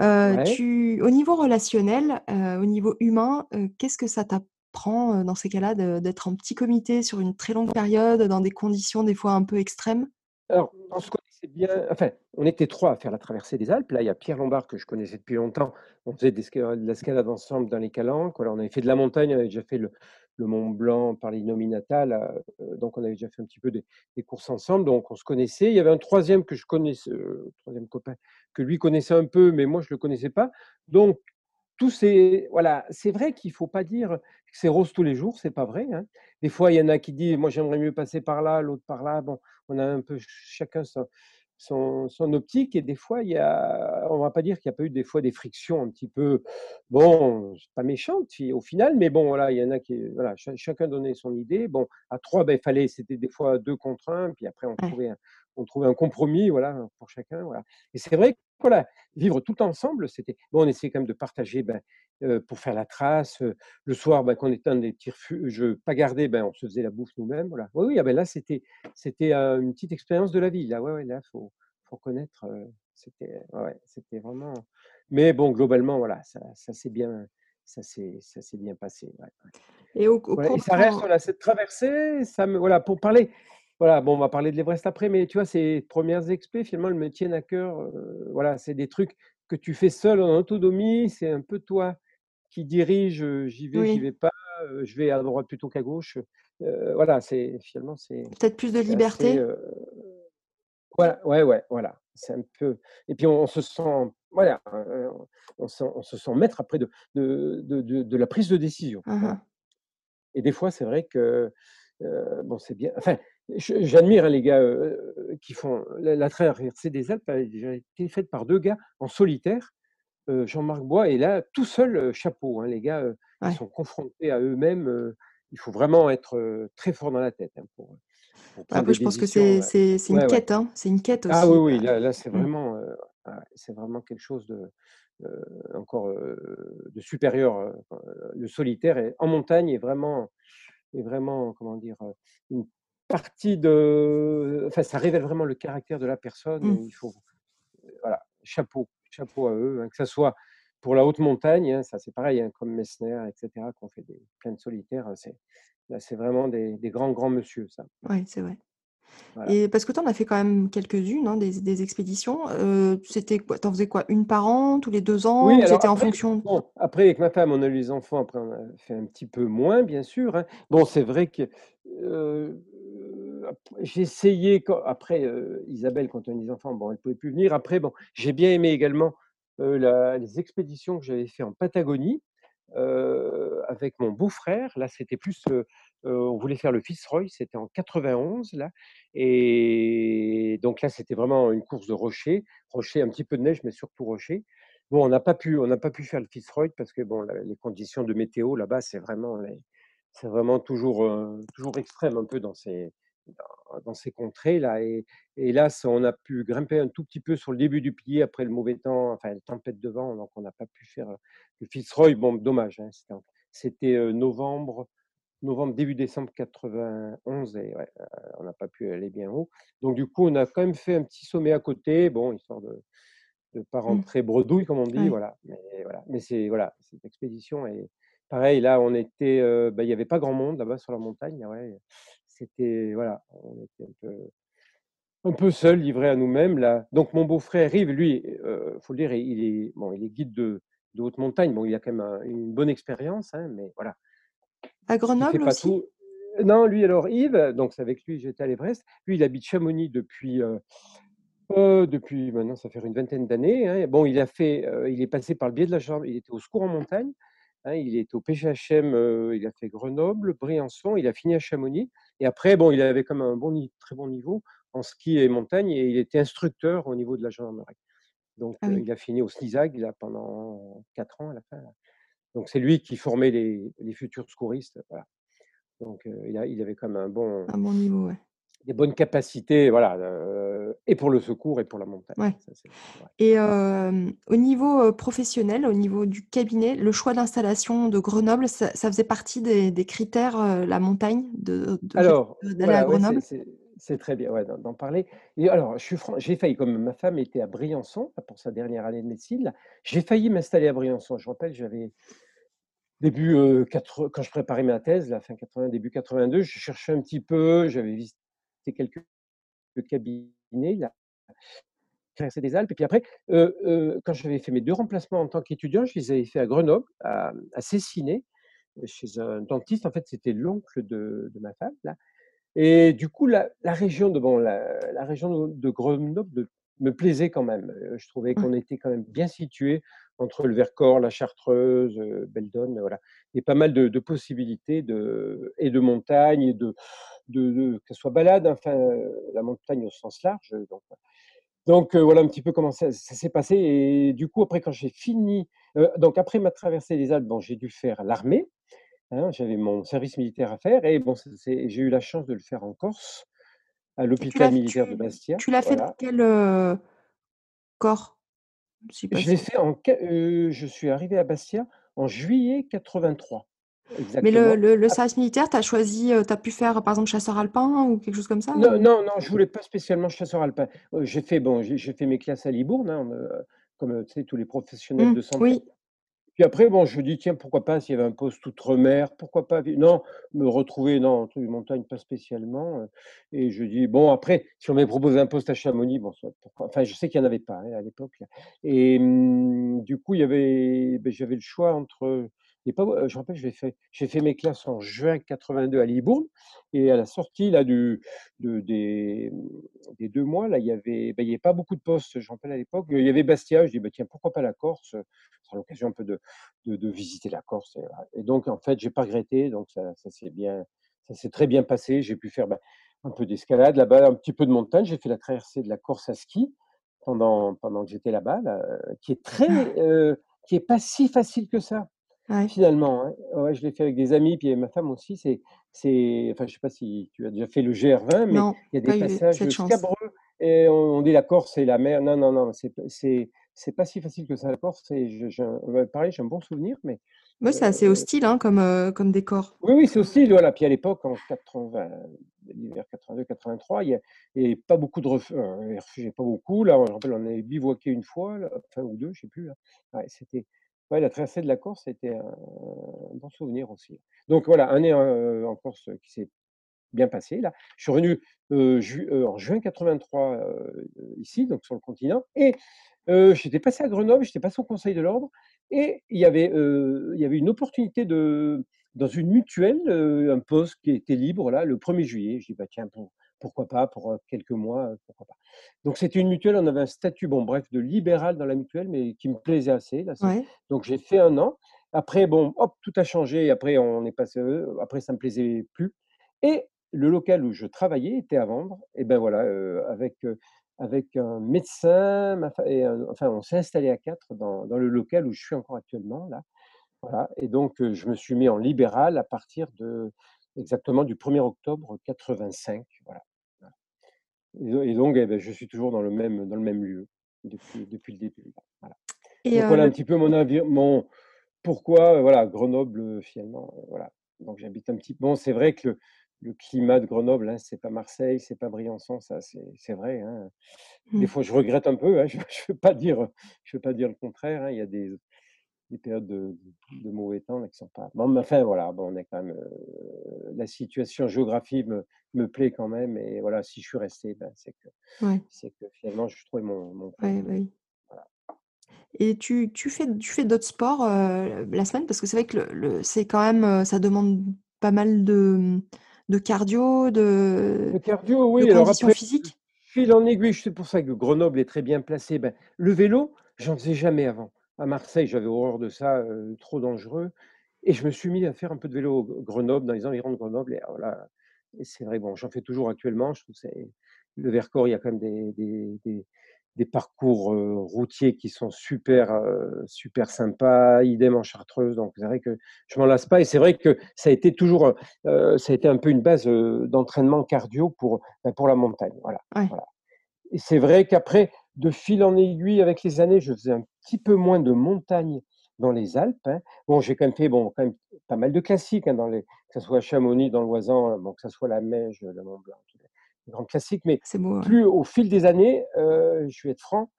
heu, Ouais. tu au niveau relationnel, au niveau humain, qu'est-ce que ça t'apprend, dans ces cas-là d'être en petit comité sur une très longue période, dans des conditions des fois un peu extrêmes? Alors, on se connaissait bien, enfin, on était 3 à faire la traversée des Alpes. Là, il y a Pierre Lombard que je connaissais depuis longtemps. On faisait des de l'escalade ensemble dans les Calanques. Voilà, on avait fait de la montagne, on avait déjà fait le le Mont Blanc par les Nominata là, heu, donc on avait déjà fait un petit peu des courses ensemble, donc on se connaissait. Il y avait un 3e que je connaisse heu, 3e copain que lui connaissait un peu, mais moi je le connaissais pas. Donc tous ces voilà, c'est vrai qu'il faut pas dire que c'est rose tous les jours, c'est pas vrai, hein. Des fois, il y en a qui disent: «Moi, j'aimerais mieux passer par là, l'autre par là». Bon, on a un peu ch chacun son son son optique et des fois, il y a on va pas dire qu'il y a pas eu des fois des frictions un petit peu, bon, pas méchantes au final, mais bon, voilà, il y en a qui voilà, cha chacun donnait son idée. Bon, à 3, bah, il fallait c'était des fois 2 contre 1, puis après on trouvait un on trouvait un compromis, voilà, pour chacun, voilà. Et c'est vrai que, voilà, vivre tout ensemble, c'était bon, on essayait quand même de partager, ben, pour faire la trace, le soir, bah, quand on était dans des petits refuges pas gardés, ben, on se faisait la bouffe nous-mêmes, voilà. Oui, oui, ah, ben, là, c'était c'était, une petite expérience de la vie, là, ouais, ouais, là, faut faut reconnaître, heu, c'était ouais, c'était vraiment mais bon, globalement, voilà, ça ça s'est bien ça s'est ça s'est bien passé, ouais. Et au au ça reste, voilà, cette traversée, ça me voilà, pour parler voilà, bon, on va parler de l'Everest après, mais tu vois, ces 1res expés, finalement, elles me tiennent à cœur, voilà, c'est des trucs que tu fais seul en autonomie, c'est un peu toi qui dirige, j'y vais, j'y vais pas, je vais à droite plutôt qu'à gauche, voilà, c'est finalement, c'est peut-être plus de assez, liberté? voilà, ouais, ouais, voilà, c'est un peu et puis on se sent voilà, on se sent maître après de de de de de la prise de décision, voilà. hein. Et des fois, c'est vrai que, bon, c'est bien enfin, j'admire, hein, les gars, heu, qui font la la traversée des Alpes a déjà été faite par 2 gars en solitaire, Jean-Marc Bois et là, tout seul, chapeau, hein, les gars, ils sont confrontés à eux-mêmes, il faut vraiment être, très fort dans la tête, hein, pour, après, je pense que décisions, c'est une ouais, quête, hein, c'est une quête Ah oui, aussi, oui, heu, là là, c'est mmh. vraiment, ouais, c'est vraiment quelque chose de, encore, de supérieur, le solitaire est en montagne est vraiment est vraiment, comment dire? Une partie de enfin, ça révèle vraiment le caractère de la personne et il Mmh. faut voilà, chapeau, chapeau à eux, hein, que ça soit pour la haute montagne, hein, ça c'est pareil, hein, comme Messner et cetera, qui ont fait des plein de solitaires, c'est là, c'est vraiment des des grands, grands monsieur, ça. Ouais, c'est vrai. Voilà. Et parce que tu en as fait quand même quelques-unes, hein, des des expéditions, heu, c'était quoi? Tu en faisais quoi? 1 par an, tous les 2 ans Oui, c'était en après, fonction? bon, après avec ma femme, on a eu les enfants, après on a fait un petit peu moins, bien sûr, hein. Bon, c'est vrai que, ap j'ai essayé quand après, heu, Isabelle, quand on a eu des enfants, bon, elle pouvait plus venir. Après, bon, j'ai bien aimé également, la les expéditions que j'avais fait en Patagonie, avec mon beau-frère. Là, c'était plus, on voulait faire le Fitzroy, c'était en 91 là et donc là, c'était vraiment une course de rochers, rochers, un petit peu de neige, mais surtout rochers. Bon, on n'a pas pu on n'a pas pu faire le Fitzroy parce que bon, les conditions de météo là-bas, c'est vraiment les c'est vraiment toujours, heu, toujours extrême un peu dans ces dans ces contrées-là et et hélas, on a pu grimper un tout petit peu sur le début du pied après le mauvais temps, enfin, la tempête de vent, donc on n'a pas pu faire, le Fitzroy. Bon, dommage, hein, c'était novembre novembre, début décembre 91 et ouais, heu, on n'a pas pu aller bien haut. Donc du coup, on a quand même fait un petit sommet à côté, bon, histoire de de pas Mmh. rentrer bredouille comme on dit, voilà. Mais voilà, mais c'est voilà, cette expédition est pareil, là, on était, heu, bah, il y avait pas grand monde là-bas sur la montagne, ouais, c'était voilà, on était un peu un peu seuls, livrés à nous-mêmes, là. Donc mon beau-frère Yves, lui, heu, faut le dire, il est bon, il est guide de de haute montagne. Bon, il a quand même un une bonne expérience, hein, mais voilà. À Grenoble pas aussi? tout non, lui alors Yves, donc c'est avec lui que j'étais à l'Everest. Lui, il habite Chamonix depuis, heu heu, depuis maintenant ça fait une vingtaine d'années, hein. Bon, il a fait, heu, il est passé par le biais de la gen il était au secours en montagne, hein, il était au PGHM, il a fait Grenoble, Briançon, il a fini à Chamonix et après bon, il avait quand même un bon très bon niveau en ski et montagne et il était instructeur au niveau de la gendarmerie. Donc Ah oui. il a fini au SNISAG là pendant 4 ans à la fin là. Donc c'est lui qui formait les les futurs secouristes, voilà. Donc heu, il a il avait quand même un bon Un bon niveau, ouais. des bonnes capacités, voilà, heu, et pour le secours et pour la montagne. Ouais. Ça. Et au niveau, professionnel, au niveau du cabinet, le choix d'installation de Grenoble, ça ça faisait partie des des critères, la montagne, de de Alors, d'aller à voilà, Grenoble? c'est très bien, d'en parler et alors, je suis j'ai failli, comme ma femme était à Briançon, pour sa dernière année de médecine, j'ai failli m'installer à Briançon. Je rappelle, j'avais début, heu, quatre quand je préparais ma thèse, là, fin 80, début 82, je cherchais un petit peu, j'avais visité quelques cabinets, là, traversée des Alpes et puis après, heu heu, quand j'avais fait mes 2 remplacements en tant qu'étudiant, je les avais fait à Grenoble, à à Cessiné, chez un dentiste. En fait, c'était l'oncle de de ma femme, là et du coup, la la région de bon, la la région de Grenoble me plaisait quand même. Je trouvais Ouais. qu'on était quand même bien situés entre le Vercors, la Chartreuse, Belledonne, voilà et pas mal de de possibilités de et de montagne et de de de que ce soit balade, enfin, heu, la montagne au sens large, donc voilà un petit peu comment ça ça s'est passé et du coup, après quand j'ai fini, donc après ma traversée des Alpes, bon, j'ai dû faire l'armée, hein, j'avais mon service militaire à faire et bon, j'ai eu la chance de le faire en Corse, à l'hôpital militaire de Bastia, tu l'as fait dans quel, heu, corps? Je l'ai fait en heu, je suis arrivé à Bastia en juillet 83, Mais le exactement. le le service militaire, tu as choisi, heu, tu as pu faire, par exemple, chasseur alpin ou quelque chose comme ça, Non, non, non, je voulais pas spécialement chasseur alpin. J'ai fait bon, j'ai fait mes classes à Libourne, hein, comme, heu, tu sais, tous les professionnels Mmh, de santé. oui. Puis après, bon, je me dis: «Tiens, pourquoi pas s'il y avait un poste outre-mer, pourquoi pas?» non, me retrouver non, un truc de montagne, pas spécialement, heu et je dis: «Bon» après, si on m'avait proposé un poste à Chamonix, bon, pourquoi enfin, je sais qu'il y en avait pas, hein, à l'époque, et mmh, du coup, il y avait beh, j'avais le choix entre et pas heu, je rappelle, j'ai fait j'ai fait mes classes en juin 82 à Libourne et à la sortie, là, du de des, des 2 mois, là, il y avait, il y avait pas beaucoup de postes, je rappelle à l'époque, il y avait Bastia, je dis: «Bah, tiens, pourquoi pas la Corse?» ce sera l'occasion un peu de de de visiter la Corse et donc en fait, j'ai pas regretté, donc ça ça s'est bien ça s'est très bien passé. J'ai pu faire, bah, un peu d'escalade là-bas, un petit peu de montagne. J'ai fait la traversée de la Corse à ski pendant pendant que j'étais là-bas, là, qui est très, heu, qui est pas si facile que ça, Ouais. finalement, hein. Ouais, je l'ai fait avec des amis, puis avec ma femme aussi. C'est c'est enfin, je sais pas si tu as déjà fait le GR20, mais Non, il y a des pas eu passages chance. scabreux et on on dit: «La Corse, c'est la mer». Non, non, non, c'est c'est c'est pas si facile que ça, la Corse et je pareil, j'ai un bon souvenir, mais Ouais, c'est assez heu hostile, hein, comme, heu, comme décor. Oui, oui, c'est hostile, voilà. Puis à l'époque, en 80, l'hiver 82-83, il y a il y avait pas beaucoup de ref les refuges, pas beaucoup. Là, je me rappelle, on avait bivouaqué 1 fois, là, enfin ou 2, je sais plus. Ouais, c'était ouais, la traversée de la Corse, c'était un bon souvenir aussi. Donc voilà, année, heu, en Corse qui s'est bien passée, là. Je suis revenu, en juin 83, heu, ici, donc sur le continent et j'étais passé à Grenoble, j'étais passé au conseil de l'ordre et il y avait, une opportunité de dans une mutuelle, un poste qui était libre, là, le 1er juillet. Je dis: «Bah, tiens, pour pourquoi pas pour, quelques mois, pourquoi pas?» donc c'était une mutuelle, on avait un statut, bon, bref, de libéral dans la mutuelle, mais qui me plaisait assez, là, c'est Ouais. donc j'ai fait 1 an. Après, bon, hop, tout a changé. Après, on est passé, après ça me plaisait plus et le local où je travaillais était à vendre et ben voilà, avec, avec un médecin, ma fa et enfin, on s'est installés à 4 dans dans le local où je suis encore actuellement, là. Voilà et donc je me suis mis en libéral à partir de exactement du 1er octobre 85, voilà. Et do et donc et beh, je suis toujours dans le même dans le même lieu depuis depuis le début, voilà. Et Donc voilà un petit peu mon mon pourquoi, voilà, Grenoble, heu, finalement, heu, voilà. Donc j'habite un petit bon, c'est vrai que le le climat de Grenoble, hein, c'est pas Marseille, c'est pas Briançon, ça, c'est vrai, hein. Des Mmh. fois, je regrette un peu, hein, je je veux pas dire je veux pas dire le contraire, hein. Il y a des des périodes de de mauvais temps, là, qui sont pas bon, mais enfin, voilà, bon, on est quand même, heu, la situation géographique me me plaît quand même et voilà, si je suis resté, ben, c'est que Ouais. c'est que finalement, je trouvais mon mon Ouais, voilà. Et tu tu fais tu fais d'autres sports, heu, la semaine? Parce que c'est vrai que le le c'est quand même, heu, ça demande pas mal de, de cardio, de Le cardio, de oui, alors conditions après, de physiques? fil en aiguille, c'est pour ça que Grenoble est très bien placé. Ben, le vélo, j'en faisais jamais avant. À Marseille, j'avais horreur de ça, trop dangereux et je me suis mis à faire un peu de vélo, G Grenoble, dans les environs de Grenoble et alors là et c'est vrai, bon, j'en fais toujours actuellement, je trouve c'est le Vercors, il y a quand même des des des des parcours routiers qui sont super, super sympas, idem en Chartreuse. Donc, c'est vrai que je m'en lasse pas. Et c'est vrai que ça a été toujours, ça a été un peu une base d'entraînement cardio pour, ben, pour la montagne. Voilà. voilà. Et c'est vrai qu'après, de fil en aiguille, avec les années, je faisais un petit peu moins de montagne dans les Alpes. Hein. Bon, j'ai quand même fait bon, quand même pas mal de classiques, hein, dans les, que ce soit Chamonix, dans l'Oisan, bon, que ce soit la Meige, le Mont Blanc, les grands classiques. Mais plus au fil des années, euh, je vais être franc,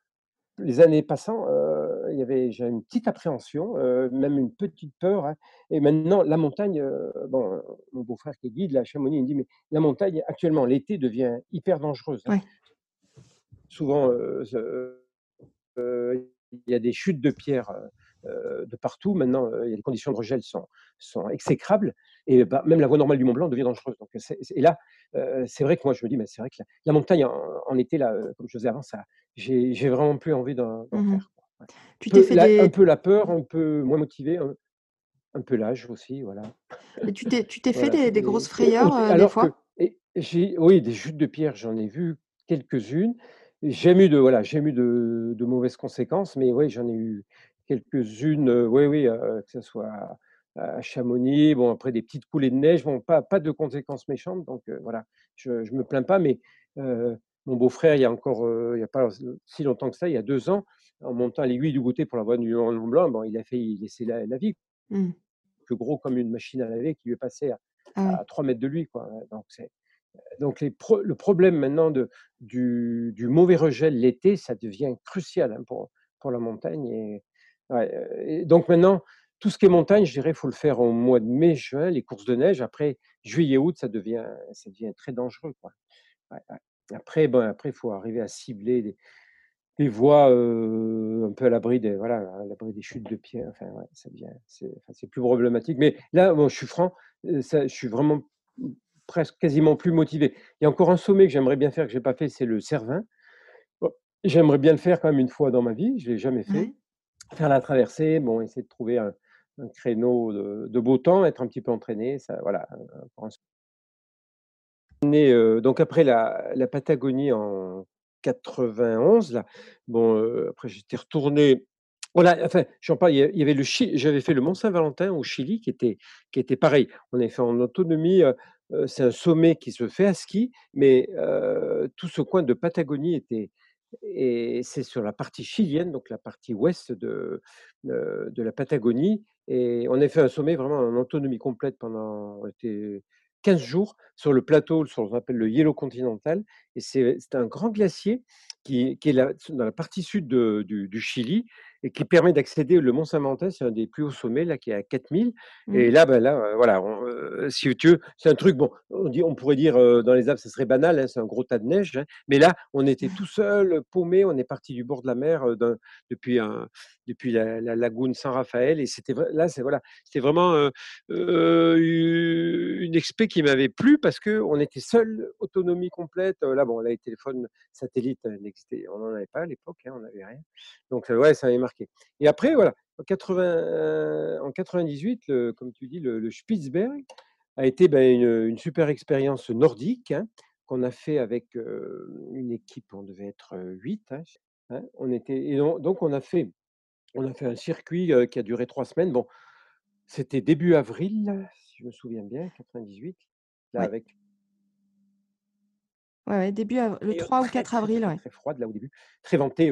les années passant, euh, il y avait j'ai une petite appréhension, euh, même une petite peur. Hein. Et maintenant, la montagne, bon, mon beau-frère qui est guide, la Chamonix, il me dit, mais la montagne, actuellement, l'été devient hyper dangereuse. Souvent, il y a des chutes de pierres de partout. Maintenant, il les conditions de regel sont, sont exécrables. Et bah, même la voie normale du Mont Blanc devient dangereuse. Donc, et là, c'est vrai que moi, je me dis, mais c'est vrai que la, montagne, en, été, là, comme je faisais avant, ça, j'ai, vraiment plus envie d'en, mmh faire. Tu t'es fait Un peu la peur, un peu moins motivé, un, peu l'âge aussi, voilà. tu t'es, tu t'es fait des, grosses frayeurs des fois? Oui, des chutes de pierre, j'en ai vu quelques-unes. J'ai eu de voilà, j'ai eu de, de, mauvaises conséquences, mais oui, j'en ai eu quelques-unes. oui, oui, que ce soit à Chamonix, bon après des petites coulées de neige, bon pas pas de conséquences méchantes, donc voilà, je je me plains pas, mais mon beau-frère, il y a encore, il y a pas si longtemps que ça, il y a deux ans, en montant à l'aiguille du goûter pour la voie du Mont Blanc, bon, il a failli laisser la, la vie, mmh. plus gros comme une machine à laver qui lui est passé à, ah à 3 mètres de lui, quoi. Donc c'est donc le problème maintenant du, mauvais regel l'été, ça devient crucial hein, pour, pour la montagne. Et, donc maintenant, tout ce qui est montagne, je dirais, il faut le faire au mois de mai, juin, les courses de neige. Après, juillet, août, ça devient, ça devient très dangereux. Après, après, il faut arriver à cibler des, voies un peu à l'abri des, voilà, des chutes de pieds. Enfin, devient, c'est, plus problématique. Mais là, je suis franc, ça, je suis vraiment presque quasiment plus motivé. Il y a encore un sommet que j'aimerais bien faire, que je n'ai pas fait, c'est le Cervin. J'aimerais bien le faire quand même une fois dans ma vie, je ne l'ai jamais fait. Faire la traversée, bon, essayer de trouver un, créneau de, beau temps, être un petit peu entraîné, ça, voilà. Euh, donc après la, Patagonie en 91, là, bon, euh, après j'étais retourné voilà, enfin, j'en parle, il y avait le j'avais fait le Mont Saint-Valentin au Chili qui était qui était pareil. On avait fait en autonomie, c'est un sommet qui se fait à ski, mais tout ce coin de Patagonie était et c'est sur la partie chilienne, donc la partie ouest de, de la Patagonie. Et on a fait un sommet vraiment en autonomie complète pendant 15 jours sur le plateau, sur ce qu'on appelle le Yellow Continental. Et c'est un grand glacier qui, est dans la partie sud du, Chili et qui permet d'accéder. Le Mont Saint-Martin, c'est un des plus hauts sommets, là, qui est à 4000. Et mmh. là, ben là, voilà, euh, si tu veux, c'est un truc, bon, on, dit, on pourrait dire euh, dans les Alpes, ça serait banal, hein, c'est un gros tas de neige. Hein, mais là, on était tout seul, paumé, on est parti du bord de la mer euh, depuis, un, depuis la, lagune Saint-Raphaël. Et c'était là, c'est voilà, c'était vraiment une expé qui m'avait plu parce qu'on était seul, autonomie complète. Là, bon, là, les téléphones satellites n'existaient, on n'en avait pas à l'époque, hein, on n'avait rien. Donc, ouais, ça m'avait marqué. Et après, voilà, en, 80, en 98, comme tu dis, le, Spitzberg a été ben, une, super expérience nordique hein, qu'on a fait avec une équipe, on devait être 8. Hein, on était, et donc, on a fait, on a fait un circuit qui a duré trois semaines. Bon, c'était début avril, si je me souviens bien, 98, là, avec Ouais, début le 3 ou 4 avril, très, très froide là au début, très ventée.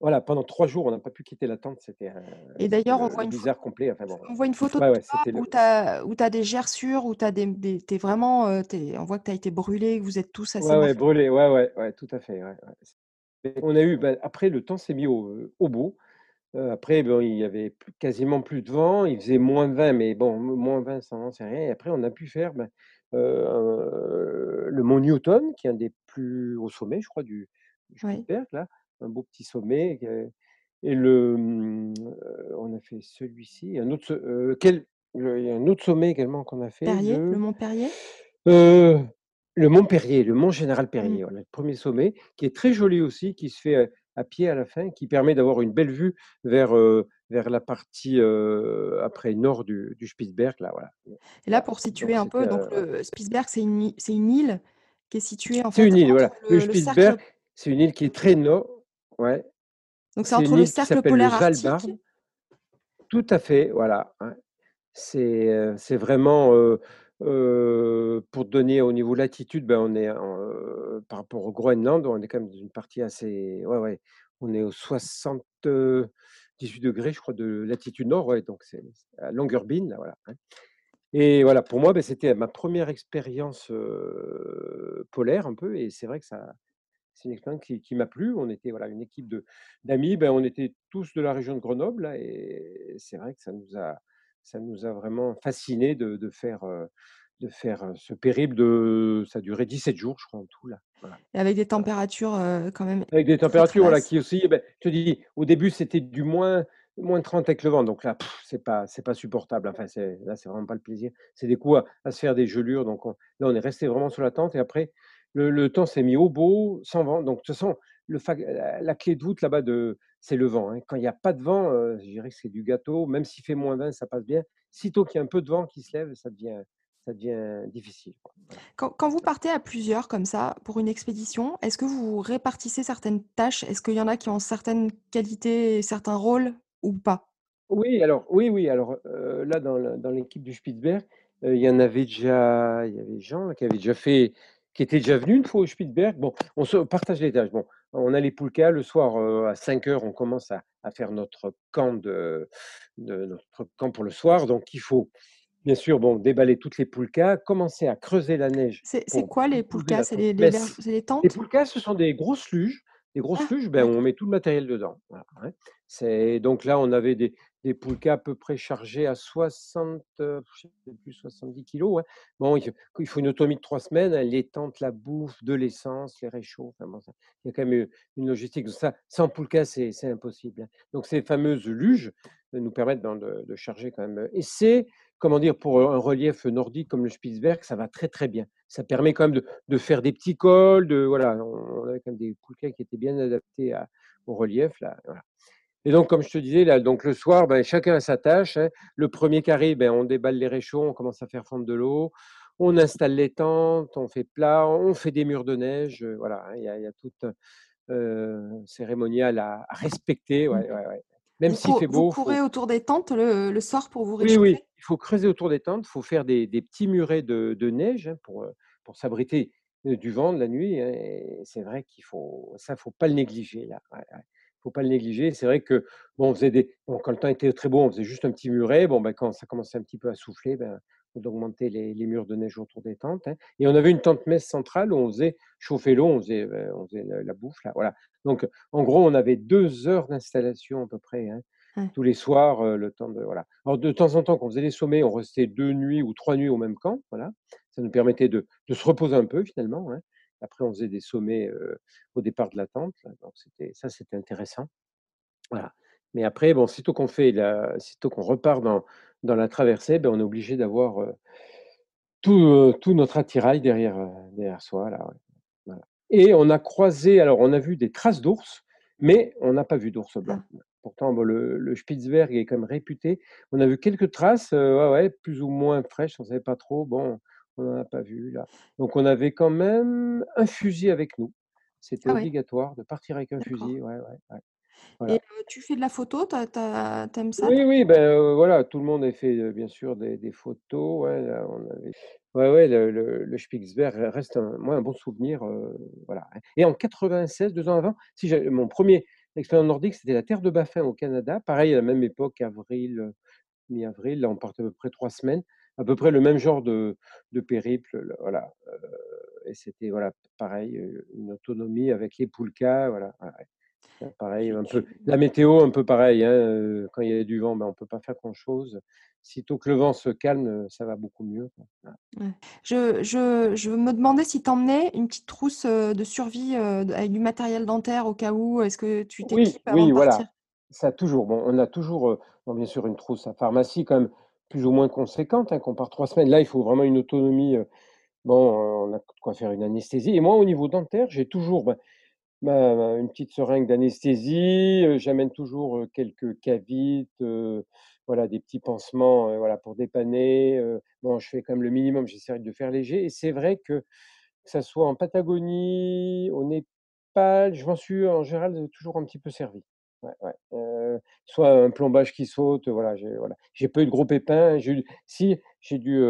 Voilà, pendant trois jours, on n'a pas pu quitter la tente. C'était Et d'ailleurs, on voit une bizarre complet. on voit une photo de où tu as, des gerçures, où tu as des, des vraiment, on voit que tu as été brûlé, que vous êtes tous assez Ouais, ouais, brûlé, ouais, ouais, ouais, tout à fait. On a eu, bah, après, le temps s'est mis au, au beau. après, bon, il y avait quasiment plus de vent, il faisait moins de 20, mais bon, moins 20, ça n'en sait rien. Et après, on a pu faire ben, le mont Newton, qui est un des plus hauts sommets, je crois, du, du là, un beau petit sommet. Et le, mmh, on a fait celui-ci, un autre, quel, il y a un autre sommet également qu'on a fait. le mont Perrier? Le mont Perrier, le mont Général Perrier, mmh. le premier sommet, qui est très joli aussi, qui se fait à pied à la fin, qui permet d'avoir une belle vue vers, vers la partie après nord du, du, Spitzberg. Là, voilà. Et là, pour situer un peu, donc le Spitzberg, c'est une, une île qui est située en fait. C'est une île, voilà. Le, Spitzberg, C'est une île qui est très nord ouais. Donc c'est entre le cercle s'appelle le polaire arctique? Tout à fait, voilà. C'est, vraiment, pour donner au niveau latitude, ben, on est en, par rapport au Groenland, on est quand même dans une partie assez ouais, ouais, on est aux 78° je crois de latitude nord, ouais, donc c'est à Longyearbyen, là, voilà, hein. Et voilà, pour moi, beh, c'était ma 1re expérience, polaire un peu et c'est vrai que ça c'est une expérience qui qui m'a plu. On était, voilà, une équipe de d'amis, ben, on était tous de la région de Grenoble, là et c'est vrai que ça nous a ça nous a vraiment fascinés de de faire, heu, de faire, heu, ce périple de ça a duré 17 jours, je crois, en tout, là, voilà. Et avec des températures, heu, quand même Avec des températures, voilà, qui oscillaient, beh, je te dis, au début, c'était du moins moins 30 avec le vent, donc là, c'est pas c'est pas supportable, enfin, c'est là, c'est vraiment pas le plaisir. C'est des coups à à se faire des gelures, donc on là, on est restés vraiment sur la tente. Et après le le temps s'est mis au beau, sans vent, donc de toute façon, le la clé de voûte là-bas de c'est le vent, hein. Quand il y a pas de vent, heu, je dirais que c'est du gâteau, même s'il fait -20, ça passe bien. Sitôt qu'il y a un peu de vent qui se lève, ça devient ça devient difficile. Quand quand vous partez à plusieurs comme ça pour une expédition, est-ce que vous répartissez certaines tâches? Est-ce qu'il y en a qui ont certaines qualités certains rôles ou pas? Oui, alors oui, oui, alors, heu, là, dans l'équipe du Spitzberg, heu, il y en avait déjà il y avait Jean qui avait déjà fait qui était déjà venu une fois au Spitzberg. Bon, on se partage les tâches. Bon, on a les Poulkas, le soir, heu, à 05:00, on commence à à faire notre camp de de notre camp pour le soir, donc il faut, bien sûr, bon, déballer toutes les Poulkas, commencer à creuser la neige C'est quoi les Poulkas? C'est tente les c'est les tentes? Poulkas, ce sont des grosses luges, des grosses Ah! luges, ben, on met tout le matériel dedans, voilà, hein. C'est donc là, on avait des des Poulkas à peu près chargés à 60, heu, je sais plus, 70 kilogrammes, ouais. Bon, il faut une autonomie de 3 semaines, hein, les tentes, la bouffe, de l'essence, les réchauds, enfin bon, ça il y a quand même, une logistique. Ça, sans Poulkas, c'est c'est impossible, hein. Donc ces fameuses luges nous permettent dans de de charger quand même, heu et c'est, comment dire, pour, un relief nordique comme le Spitzberg, ça va très, très bien. Ça permet quand même de de faire des petits cols, de voilà, on avait quand même des Poulkas qui étaient bien adaptés à au relief, là, voilà. Et donc comme je te disais, là, donc le soir, ben, chacun a sa tâche, hein. Le 1er qui arrive, ben, on déballe les réchauds, on commence à faire fondre de l'eau, on installe les tentes, on fait plat, on fait des murs de neige, voilà, hein, il y a il y a tout un, heu, cérémonial à à respecter, Mmh. ouais, ouais, ouais. Même Vous s'il fait vous beau, courez faut autour des tentes le le soir pour vous Oui, oui, réchauffer? Il faut creuser autour des tentes, il faut faire des petits murets de neige, hein, pour, heu, pour s'abriter, heu, du vent de la nuit, hein c'est vrai qu'il faut ça, faut pas le négliger, là, ouais. Faut pas le négliger. C'est vrai que, bon, on faisait des bon, quand le temps était très beau, on faisait juste un petit muret. Bon, ben, quand ça commençait un petit peu à souffler, ben, d'augmenter les les murs de neige autour des tentes, hein et on avait une tente mess centrale où on faisait chauffer l'eau, on faisait, on faisait la bouffe, là, voilà. Donc en gros, on avait 2 heures d'installation à peu près, Ouais. tous les soirs, le temps de voilà. Alors de temps en temps, quand on faisait les sommets, on restait 2 nuits ou 3 nuits au même camp, voilà. Ça nous permettait de de se reposer un peu, finalement, hein. Après, on faisait des sommets, au départ de la tente, là, donc c'était ça, c'était intéressant. Voilà. Mais après, bon, sitôt qu'on fait la sitôt qu'on repart dans dans la traversée, ben, on est obligé d'avoir, tout, tout notre attirail derrière, derrière soi, là, ouais. Voilà et on a croisé alors on a vu des traces d'ours, mais on n'a pas vu d'ours blanc. Ah. Pourtant, bon, le le Spitzberg est quand même réputé. On a vu quelques traces, ouais, ouais, plus ou moins fraîches, on savait pas trop, bon, on en a pas vu, là. Donc on avait quand même un fusil avec nous. C'était Ah ouais? obligatoire de partir avec un fusil, ouais, ouais, ouais. Et tu fais de la photo? Tu as tu as tu aimes ça, Oui, oui, ben, voilà, tout le monde a fait, bien sûr des des photos, ouais, là, on avait ouais, ouais, le le le Spitzberg re reste un moi, un bon souvenir, voilà, et en 96, 2 ans avant, si mon 1er expérience nordique, c'était la Terre de Baffin au Canada. Pareil, à la même époque, avril, heu, mi-avril, là, on partait à peu près 3 semaines, à peu près le même genre de périple, le voilà, heu et c'était, voilà, pareil, heu, une autonomie avec les Poulkas, voilà, pareil, un peu la météo, un peu pareil, hein, heu, quand il y a du vent, ben, on peut pas faire grand-chose. Sitôt que le vent se calme, heu, ça va beaucoup mieux. Ouais. Je je je me demandais si tu emmenais une petite trousse, heu, de survie, avec du matériel dentaire au cas où. Est-ce que tu Oui, t'équipes avant oui, de partir? voilà, ça toujours. Bon, on a toujours, bon, bien sûr, une trousse à pharmacie quand même plus ou moins conséquente, hein, qu'on part 3 semaines. Là, il faut vraiment une autonomie, bon, on a de quoi faire une anesthésie et moi, au niveau dentaire, j'ai toujours, ben, ma ma une petite seringue d'anesthésie, j'amène toujours, quelques cavites, voilà, des petits pansements, voilà, pour dépanner, bon, je fais quand même le minimum, j'essaierai de faire léger et c'est vrai que, ça soit en Patagonie, au Népal je m'en suis en général, heu, toujours un petit peu servi. Soit un plombage qui saute, voilà, j'ai j'ai pas eu de gros pépins, si, j'ai dû,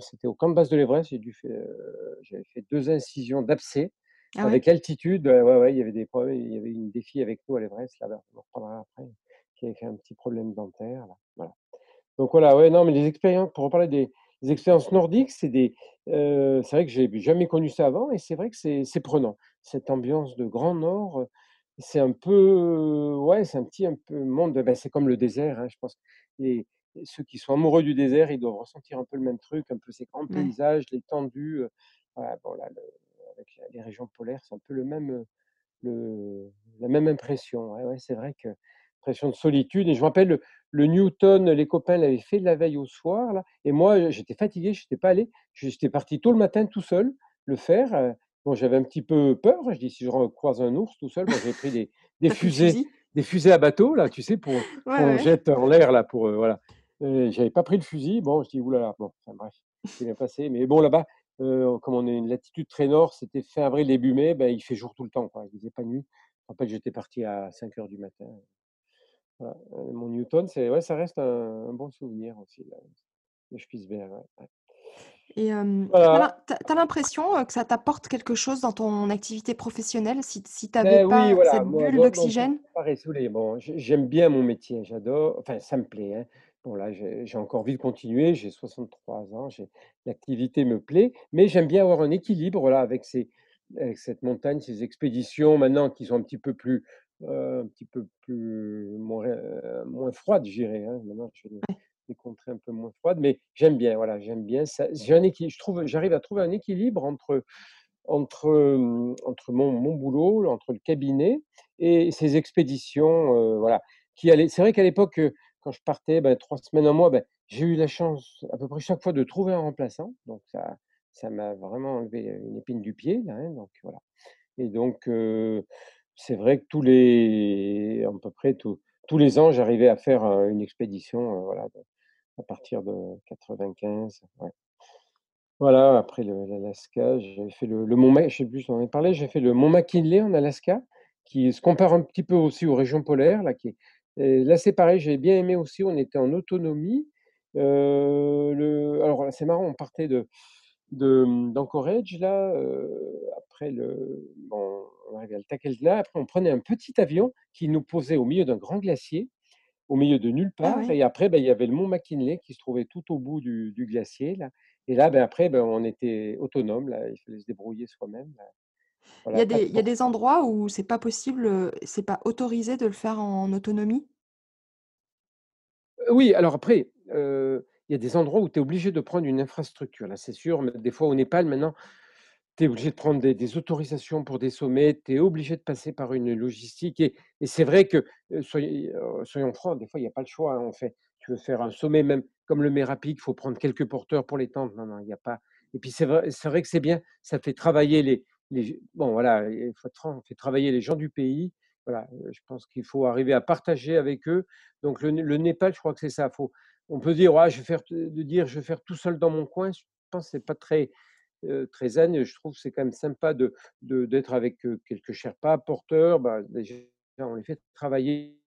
c'était au camp de base de l'Everest, j'ai dû faire, heu, j'avais fait 2 incisions d'abcès Ah ouais? avec altitude, ouais, ouais, il y avait des problèmes, il y avait une défi avec nous à l'Everest, là-bas, on en reparlera après, qui avait fait un petit problème dentaire, là, voilà. Donc voilà, ouais, non, mais les expériences pour reparler des des expériences nordiques, c'est des, heu, c'est vrai que j'ai jamais connu ça avant et c'est vrai que c'est c'est prenant. Cette ambiance de grand nord, c'est un peu, ouais, c'est un petit un peu monde, bah, c'est comme le désert, hein, je pense et ceux qui sont amoureux du désert, ils doivent ressentir un peu le même truc, un peu ces grands Ouais. paysages, l'étendue, heu, voilà, bon là, le avec les régions polaires, c'est un peu le même, le la même impression. Ouais, ouais, c'est vrai que impression de solitude. Et je me rappelle le le Newton, les copains l'avaient fait la veille au soir là. Et moi, j'étais fatigué, j'étais pas allé. J'étais parti tôt le matin tout seul le faire, bon j'avais un petit peu peur, je dis: «Si je recroise un ours tout seul», bon j'avais pris des fusées fusil? des fusées à bateau là, tu sais, pour Ouais, jette en l'air là pour, heu, voilà. J'avais pas pris le fusil, bon je dis: «Ouh là là», bon, enfin bref, c'est bien passé. Mais bon là-bas, heu, comme on est une latitude très nord, c'était fin avril, début mai, bah, il fait jour tout le temps, quoi, il faisait pas nuit. Me rappelle, j'étais parti à 5:00 du matin. Voilà, heu, mon Newton, c'est ouais, ça reste un un bon souvenir aussi, là, le Spitzberg, ouais. Et hem, tu as Voilà. tu l'impression, que ça t'apporte quelque chose dans ton activité professionnelle si si tu avais Beh, oui, pas voilà, cette bulle d'oxygène? j'aime bien mon métier, j'adore, enfin ça me plaît, hein. Bon là, j'ai encore envie de continuer, j'ai 63 ans, l'activité me plaît, mais j'aime bien avoir un équilibre là avec ces avec cette montagne, ces expéditions maintenant qui sont un petit peu plus, heu, un petit peu plus moins, heu, moins froides, je dirais, hein. Maintenant, je fais des contrées un peu moins froides, mais j'aime bien, voilà, j'aime bien ça. J'ai un équilibre, je trouve j'arrive à trouver un équilibre entre entre mon mon boulot, entre le cabinet et ces expéditions, heu, voilà, qui c'est vrai qu'à l'époque, quand je partais, bah, 3 semaines, 1 mois, bah, j'ai eu la chance à peu près chaque fois de trouver un remplaçant, donc ça ça m'a vraiment enlevé, une épine du pied hein, donc voilà et donc c'est vrai que tous les à peu près tous tous les ans, j'arrivais à faire, une expédition, voilà, à partir de 95, ouais. Voilà, après l'Alaska, j'ai fait le le mont je sais plus t'en ai parlé, j'ai fait le mont McKinley en Alaska, qui se compare un petit peu aussi aux régions polaires là, qui est et là, c'est pareil, j'ai bien aimé aussi, on était en autonomie, heu, le alors c'est marrant, on partait de de, mmh, d'Anchorage là, après le bon, on arrivait à après on prenait un petit avion qui nous posait au milieu d'un grand glacier, au milieu de nulle Ah part ouais? et après, bah, il y avait le mont McKinley qui se trouvait tout au bout du du glacier là. Et là, ben, après, ben, on était autonome là, il fallait se débrouiller soi-même, Il y a des il y a des endroits où c'est pas possible, heu, c'est pas autorisé de le faire en autonomie? Heu, oui, alors après, heu, il y a des endroits où tu es obligé de prendre une infrastructure, là, c'est sûr, mais des fois au Népal maintenant, tu es obligé de prendre des des autorisations pour des sommets, tu es obligé de passer par une logistique et et c'est vrai que, soyons francs, des fois, il y a pas le choix, hein, on fait tu veux faire un sommet même comme le Merapic, il faut prendre quelques porteurs pour les tentes. Non, non, il y a pas et puis c'est vrai c'est vrai que c'est bien, ça fait travailler les les bon voilà, il faut ça fait travailler les gens du pays. Voilà, je pense qu'il faut arriver à partager avec eux. Donc le Né le Népal, je crois que c'est ça, faut on peut dire: «Ouais, je vais faire t» de dire: «Je vais faire tout seul dans mon coin», je pense c'est pas très, très zen. Je trouve c'est quand même sympa de d'être avec, quelques sherpas porteurs, bah, déjà on les fait travailler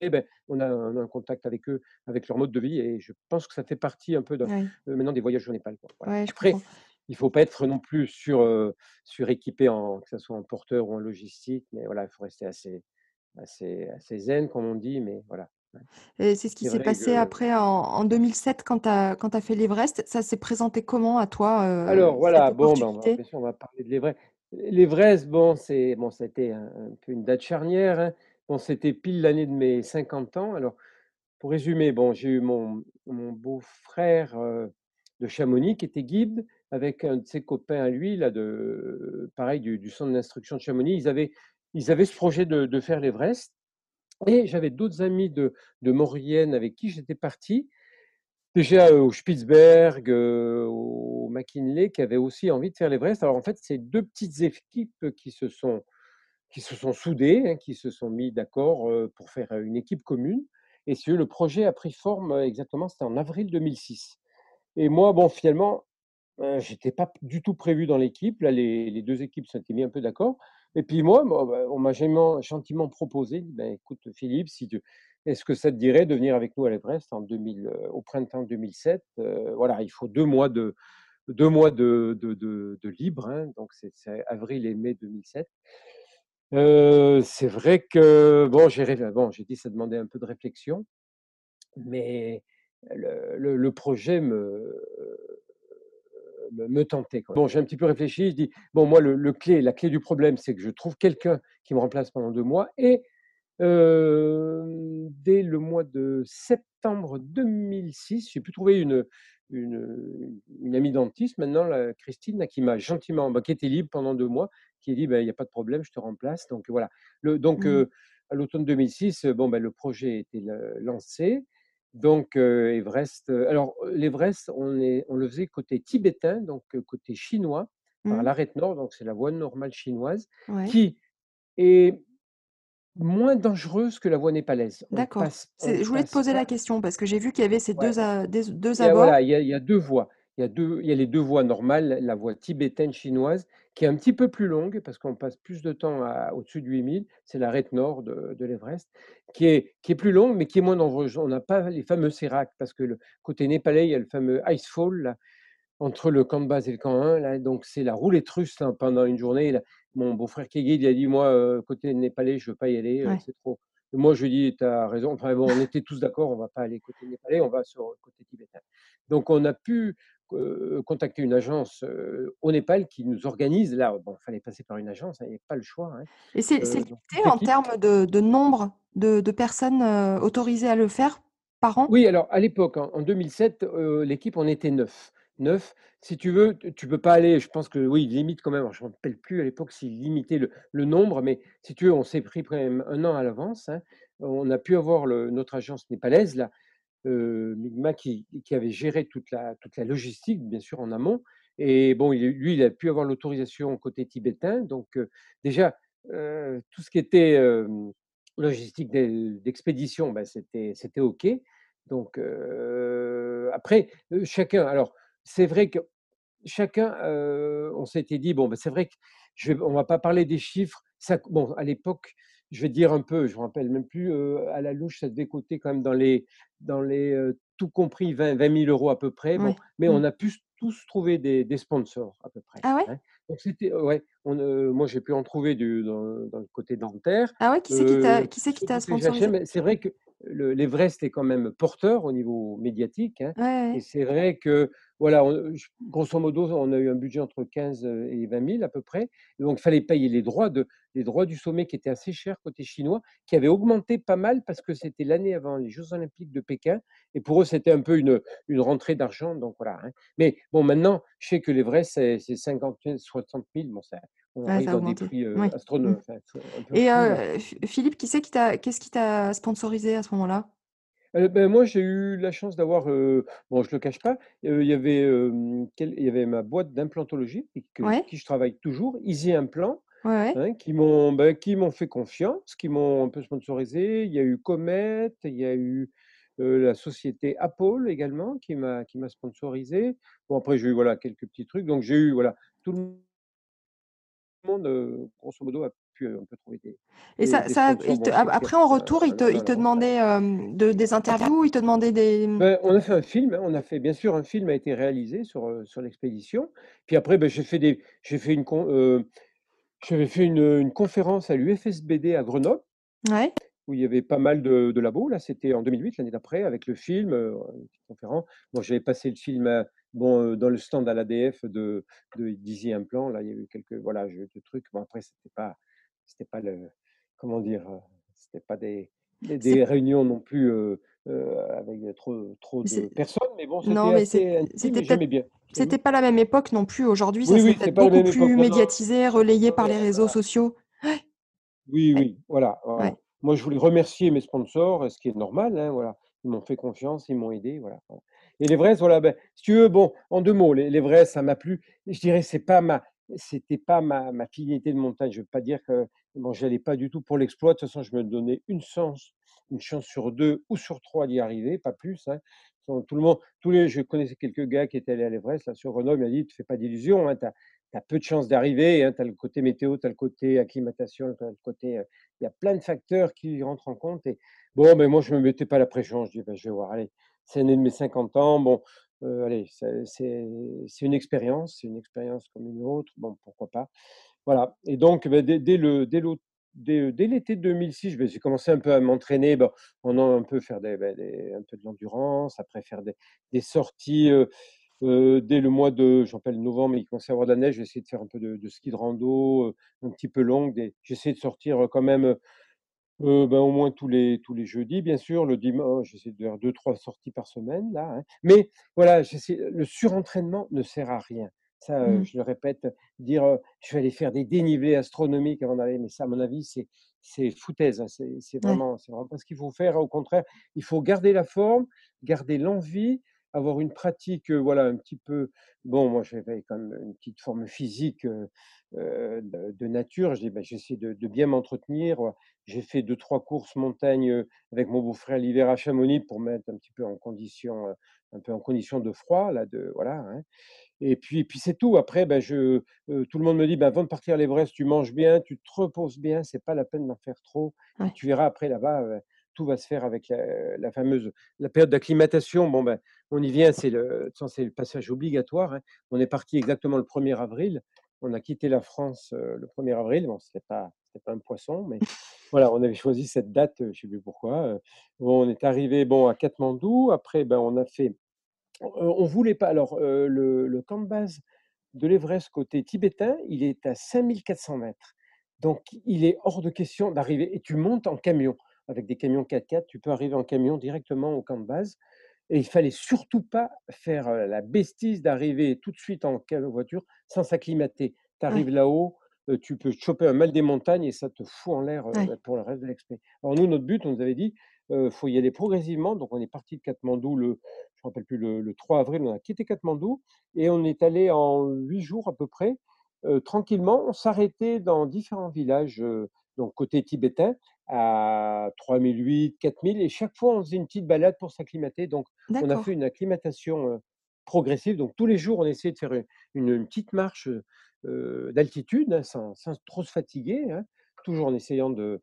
et beh, on a un on contact avec eux, avec leur mode de vie et je pense que ça fait partie un peu de, Ouais. heu, maintenant des voyages au Népal, quoi, voilà. Ouais, je Après, comprends. Il faut pas être non plus sur, suréquipé en que ça soit en porteur ou en logistique, mais voilà, il faut rester assez assez assez zen comme on dit, mais voilà, c'est ce qui s'est passé que après en en 2007 quand tu as quand as fait l'Everest, ça s'est présenté comment à toi, Alors voilà, bon, ben, on va on parler de l'Everest. L'Everest, bon, c'est bon, ça a été un un peu une date charnière, hein. Bon, c'était pile l'année de mes 50 ans. Alors, pour résumer, bon, j'ai eu mon mon beau-frère, de Chamonix qui était guide avec un de ses copains à lui là de pareil du centre d'instruction de Chamonix. Ils avaient ils avaient ce projet de faire l'Everest et j'avais d'autres amis de de Maurienne avec qui j'étais parti. Déjà, heu, au Spitzberg, heu, au McKinley qui avaient aussi envie de faire l'Everest. Alors en fait, c'est 2 petites équipes qui se sont qui se sont soudées, hein, qui se sont mis d'accord, heu, pour faire, une équipe commune et le projet a pris forme, exactement, c'était en avril 2006 et moi, bon, finalement Heu, j'étais pas du tout prévu dans l'équipe. Là, les les 2 équipes s'étaient mis un peu d'accord et puis moi, bah, on m'a gentiment proposé, «Ben, écoute Philippe, si est-ce que ça te dirait de venir avec nous à l'Everest en 2000, heu, au printemps 2007?» heu, voilà, il faut 2 mois de 2 mois de de de libre, hein, donc c'est avril et mai 2007. Heu, c'est vrai que bon, j'ai bon, dit: «Ça demandait un peu de réflexion», mais le projet me me quoi. Bon, j'ai un petit peu réfléchi, je dis: «Bon, moi, le le clé la clé du problème, c'est que je trouve quelqu'un qui me remplace pendant 2 mois et hem, dès le mois de septembre 2006, j'ai pu trouver une une, amie dentiste maintenant, là, Christine, qui m'a gentiment bah, qui était libre pendant 2 mois, qui a dit: «Bah, il y a pas de problème, je te remplace», donc voilà. Le donc Mmh. heu, à l'automne 2006, bon, bah, le projet était le lancé, donc heu, Everest, heu alors l'Everest, on est on le faisait côté tibétain, donc heu, côté chinois, par Mmh. l'arête nord, donc c'est la voie normale chinoise, Ouais. qui est moins dangereuse que la voie népalaise. D'accord. je voulais te poser la question parce que j'ai vu qu'il y avait ces ouais. 2 a des 2 Il y a voilà, abords. il y a il y a 2 voies. Il y a 2 il y a les 2 voies normales, la voie tibétaine chinoise qui est un petit peu plus longue parce qu'on passe plus de temps au-dessus de 8000, c'est l'arête nord de de l'Everest, qui est qui est plus longue, mais qui est moins dangereuse. On n'a pas les fameux séracs parce que le côté népalais, il y a le fameux Icefall là, entre le camp de base et le camp 1 là, donc c'est la roulette russe là pendant une journée là. Mon beau-frère guide, il a dit: «Moi, heu, côté népalais, je veux pas y aller, Ouais. c'est trop» moi je lui ai dit: «Tu as raison», enfin bon, on était tous d'accord, on va pas aller côté népalais, on va sur le côté tibétain. Donc on a pu, heu, contacter une agence, heu, au Népal qui nous organise là, bon, il fallait passer par une agence, hein, il y avait pas le choix, hein, Et c'est donc limité en termes de de nombre de de personnes, autorisées à le faire par an? Oui, alors à l'époque, en en 2007, heu, l'équipe, on était 9. 9. Si tu veux, tu peux pas aller je pense que oui, ils limitent quand même, je me rappelle plus à l'époque s'ils limitaient le nombre, mais si tu veux, on s'est pris quand 1 an à l'avance, hein. On a pu avoir notre agence népalaise là, heu, Mi'kmaq qui avait géré toute la toute la logistique, bien sûr, en amont et bon, il lui, il a pu avoir l'autorisation côté tibétain, donc heu, déjà, heu, tout ce qui était, logistique d'e d'expédition, bah, c'était OK. Donc après, chacun alors c'est vrai que chacun, on s'était dit: «Bon, bah, c'est vrai que je vais on va pas parler des chiffres». Ça bon, à l'époque, je vais dire un peu, je me rappelle même plus, à la louche, ça devait coûter quand même dans les dans les, tout compris 20-20 000 € à peu près, bon, mais Mmh. on a pu tous trouver des des sponsors à peu près, Ah ouais? hein. Donc c'était ouais, on, moi j'ai pu en trouver du dans dans le côté dentaire, Ah ouais, qui c'est qui t'a sponsorisé? mais c'est vrai que le l'Everest est quand même porteur au niveau médiatique, hein Ouais, ouais, et c'est vrai que voilà, on grosso modo, on a eu un budget entre 15, heu, et 20 000 à peu près, donc il fallait payer les droits de les droits du sommet qui étaient assez chers côté chinois, qui avaient augmenté pas mal parce que c'était l'année avant les jeux olympiques de Pékin et pour eux, c'était un peu une, rentrée d'argent, donc voilà, hein. Mais bon, maintenant, je sais que l'Everest, c'est c'est 50 000-60 000, bon ça on Ouais, arrive ça a dans des prix, Oui. Mmh enfin, peu et Philippe, qui c'est qui t'a qu'est-ce qui t'a sponsorisé à ce moment-là? Heu, beh, moi, j'ai eu la chance d'avoir, heu, bon, je le cache pas, il y avait, hem, quel il y avait ma boîte d'implantologie Ouais. qui je travaille toujours, Easy Implant, Ouais, hein, qui m'ont, bah, qui m'ont fait confiance, qui m'ont un peu sponsorisé. Il y a eu Comet, il y a eu, la société Apple également qui m'a sponsorisé. Bon après j'ai eu, voilà, quelques petits trucs, donc j'ai eu, voilà, tout le monde, grosso modo a pu un peu trouver des Et des ça des ça sponsors. il te Bon, ap c'était après en retour, il te il te demandait, de des interviews? Il te demandait des, Beh, on a fait un film, hein, on a fait bien sûr, un film a été réalisé sur, sur l'expédition. Puis après, beh, j'ai fait des fait une j'avais fait une, conférence à l'UFSBD à Grenoble Ouais. où il y avait pas mal de de labos, là, c'était en 2008, l'année d'après, avec le film, conférence. Moi, j'avais passé le film, bon, dans le stand à l'ADF de de d'Easy Implant, là, il y a eu quelques voilà, j'ai eu des trucs. Bon après, c'était pas c'était pas le comment dire? Heu, c'était pas des des réunions non plus, heu heu, avec trop trop de personnes, mais bon, non, c'était c'était bien, c'était pas la même époque non plus. Aujourd'hui, ça Oui, serait oui, c'est beaucoup époque. plus Non, médiatisé, relayé par les réseaux sociaux. Oui, Ouais. oui, voilà, voilà. Ouais. Moi, je voulais remercier mes sponsors, ce qui est normal, hein, voilà. Ils m'ont fait confiance, ils m'ont aidé, voilà, et l'Everest, voilà, beh, si tu veux, bon, en 2 mots, l'E l'Everest, ça m'a plu. Je dirais, c'est pas ma c'était pas ma ma finalité de montagne. Je veux pas dire que bon, j'allais pas du tout pour l'exploit. De toute façon, je me donnais une chance une chance sur 2 ou sur 3 d'y arriver, pas plus, hein. tout le monde tous les je connaissais quelques gars qui étaient allés à l'Everest, là, sur Grenoble, il m'a dit: «Te fais pas d'illusions, hein, tu as peu de chances d'arriver, hein, tu as le côté météo, tu as le côté acclimatation, tu as le côté, il y a plein de facteurs qui rentrent en compte» et bon, mais moi, je me mettais pas la pression. Je dis: «Bah, je vais voir, allez, c'est l'année de mes 50 ans, bon, heu, allez, c'est une expérience, c'est une expérience comme une autre, bon, pourquoi pas?» voilà et donc bah, dès dès dès l'été 2006, beh, j'ai commencé un peu à m'entraîner, bon, pendant un peu faire bah, un peu de l'endurance, après faire des sorties, heu heu, dès le mois de j'appelle novembre, il commençait à avoir de la neige, j'ai essayé de faire un peu de ski de rando, un petit peu longue, des j'essayais de sortir, quand même, heu heu, ben, au moins tous les tous les jeudis, bien sûr. Le dimanche, j'essaie de faire 2-3 sorties par semaine, là, hein. Mais voilà, j'essaie le surentraînement ne sert à rien. Ça, heu, Mmh. je le répète, dire, heu: «Je vais aller faire des dénivelés astronomiques avant d'aller» mais ça, à mon avis, c'est c'est foutaise, hein, c'est c'est Ouais. vraiment c'est vraiment pas ce qu'il faut faire. Au contraire, il faut garder la forme, garder l'envie, avoir une pratique, voilà, un petit peu bon, moi, j'avais quand même une petite forme physique, de de nature. J'ai bah, j'essaie de de bien m'entretenir, j'ai fait 2-3 courses montagne, avec mon beau-frère l'hiver à Chamonix pour mettre un petit peu en condition, un peu en condition de froid là, de voilà, hein et puis et puis c'est tout. Après, bah, je tout le monde me dit: «Bah, avant de partir à l'Everest, tu manges bien, tu te reposes bien, c'est pas la peine d'en faire trop et tu verras après là-bas, tout va se faire avec la la fameuse la période d'acclimatation». Bon, ben, on y vient, c'est le c'est le passage obligatoire, hein. On est parti exactement le 1er avril. On a quitté la France, heu, le 1er avril. Bon, c'était pas c'était pas un poisson, mais voilà, on avait choisi cette date, heu, je sais plus pourquoi. Bon, on est arrivés, bon, à Katmandou. Après, ben, on a fait on voulait pas alors, le le camp de base de l'Everest côté tibétain, il est à 5 400 m. Donc il est hors de question d'arriver et tu montes en camion. Avec des camions 4x4, tu peux arriver en camion directement au camp de base et il fallait surtout pas faire, la bêtise d'arriver tout de suite en voiture sans s'acclimater. Tu arrives Ouais. là-haut, tu peux choper un mal des montagnes et ça te fout en l'air, Ouais. bah, pour le reste de l'expé. Alors nous, notre but, on nous avait dit, heu: «Faut y aller progressivement», donc on est parti de Katmandou le je me rappelle plus, le le 3 avril, on a quitté Katmandou et on est allé en 8 jours à peu près, tranquillement. On s'arrêtait dans différents villages, donc côté tibétain, à 3008-4000 et chaque fois, on faisait une petite balade pour s'acclimater. Donc on a fait une acclimatation, progressive. Donc tous les jours, on essayait de faire une petite marche, d'altitude, hein, sans sans trop se fatiguer, hein. Toujours en essayant de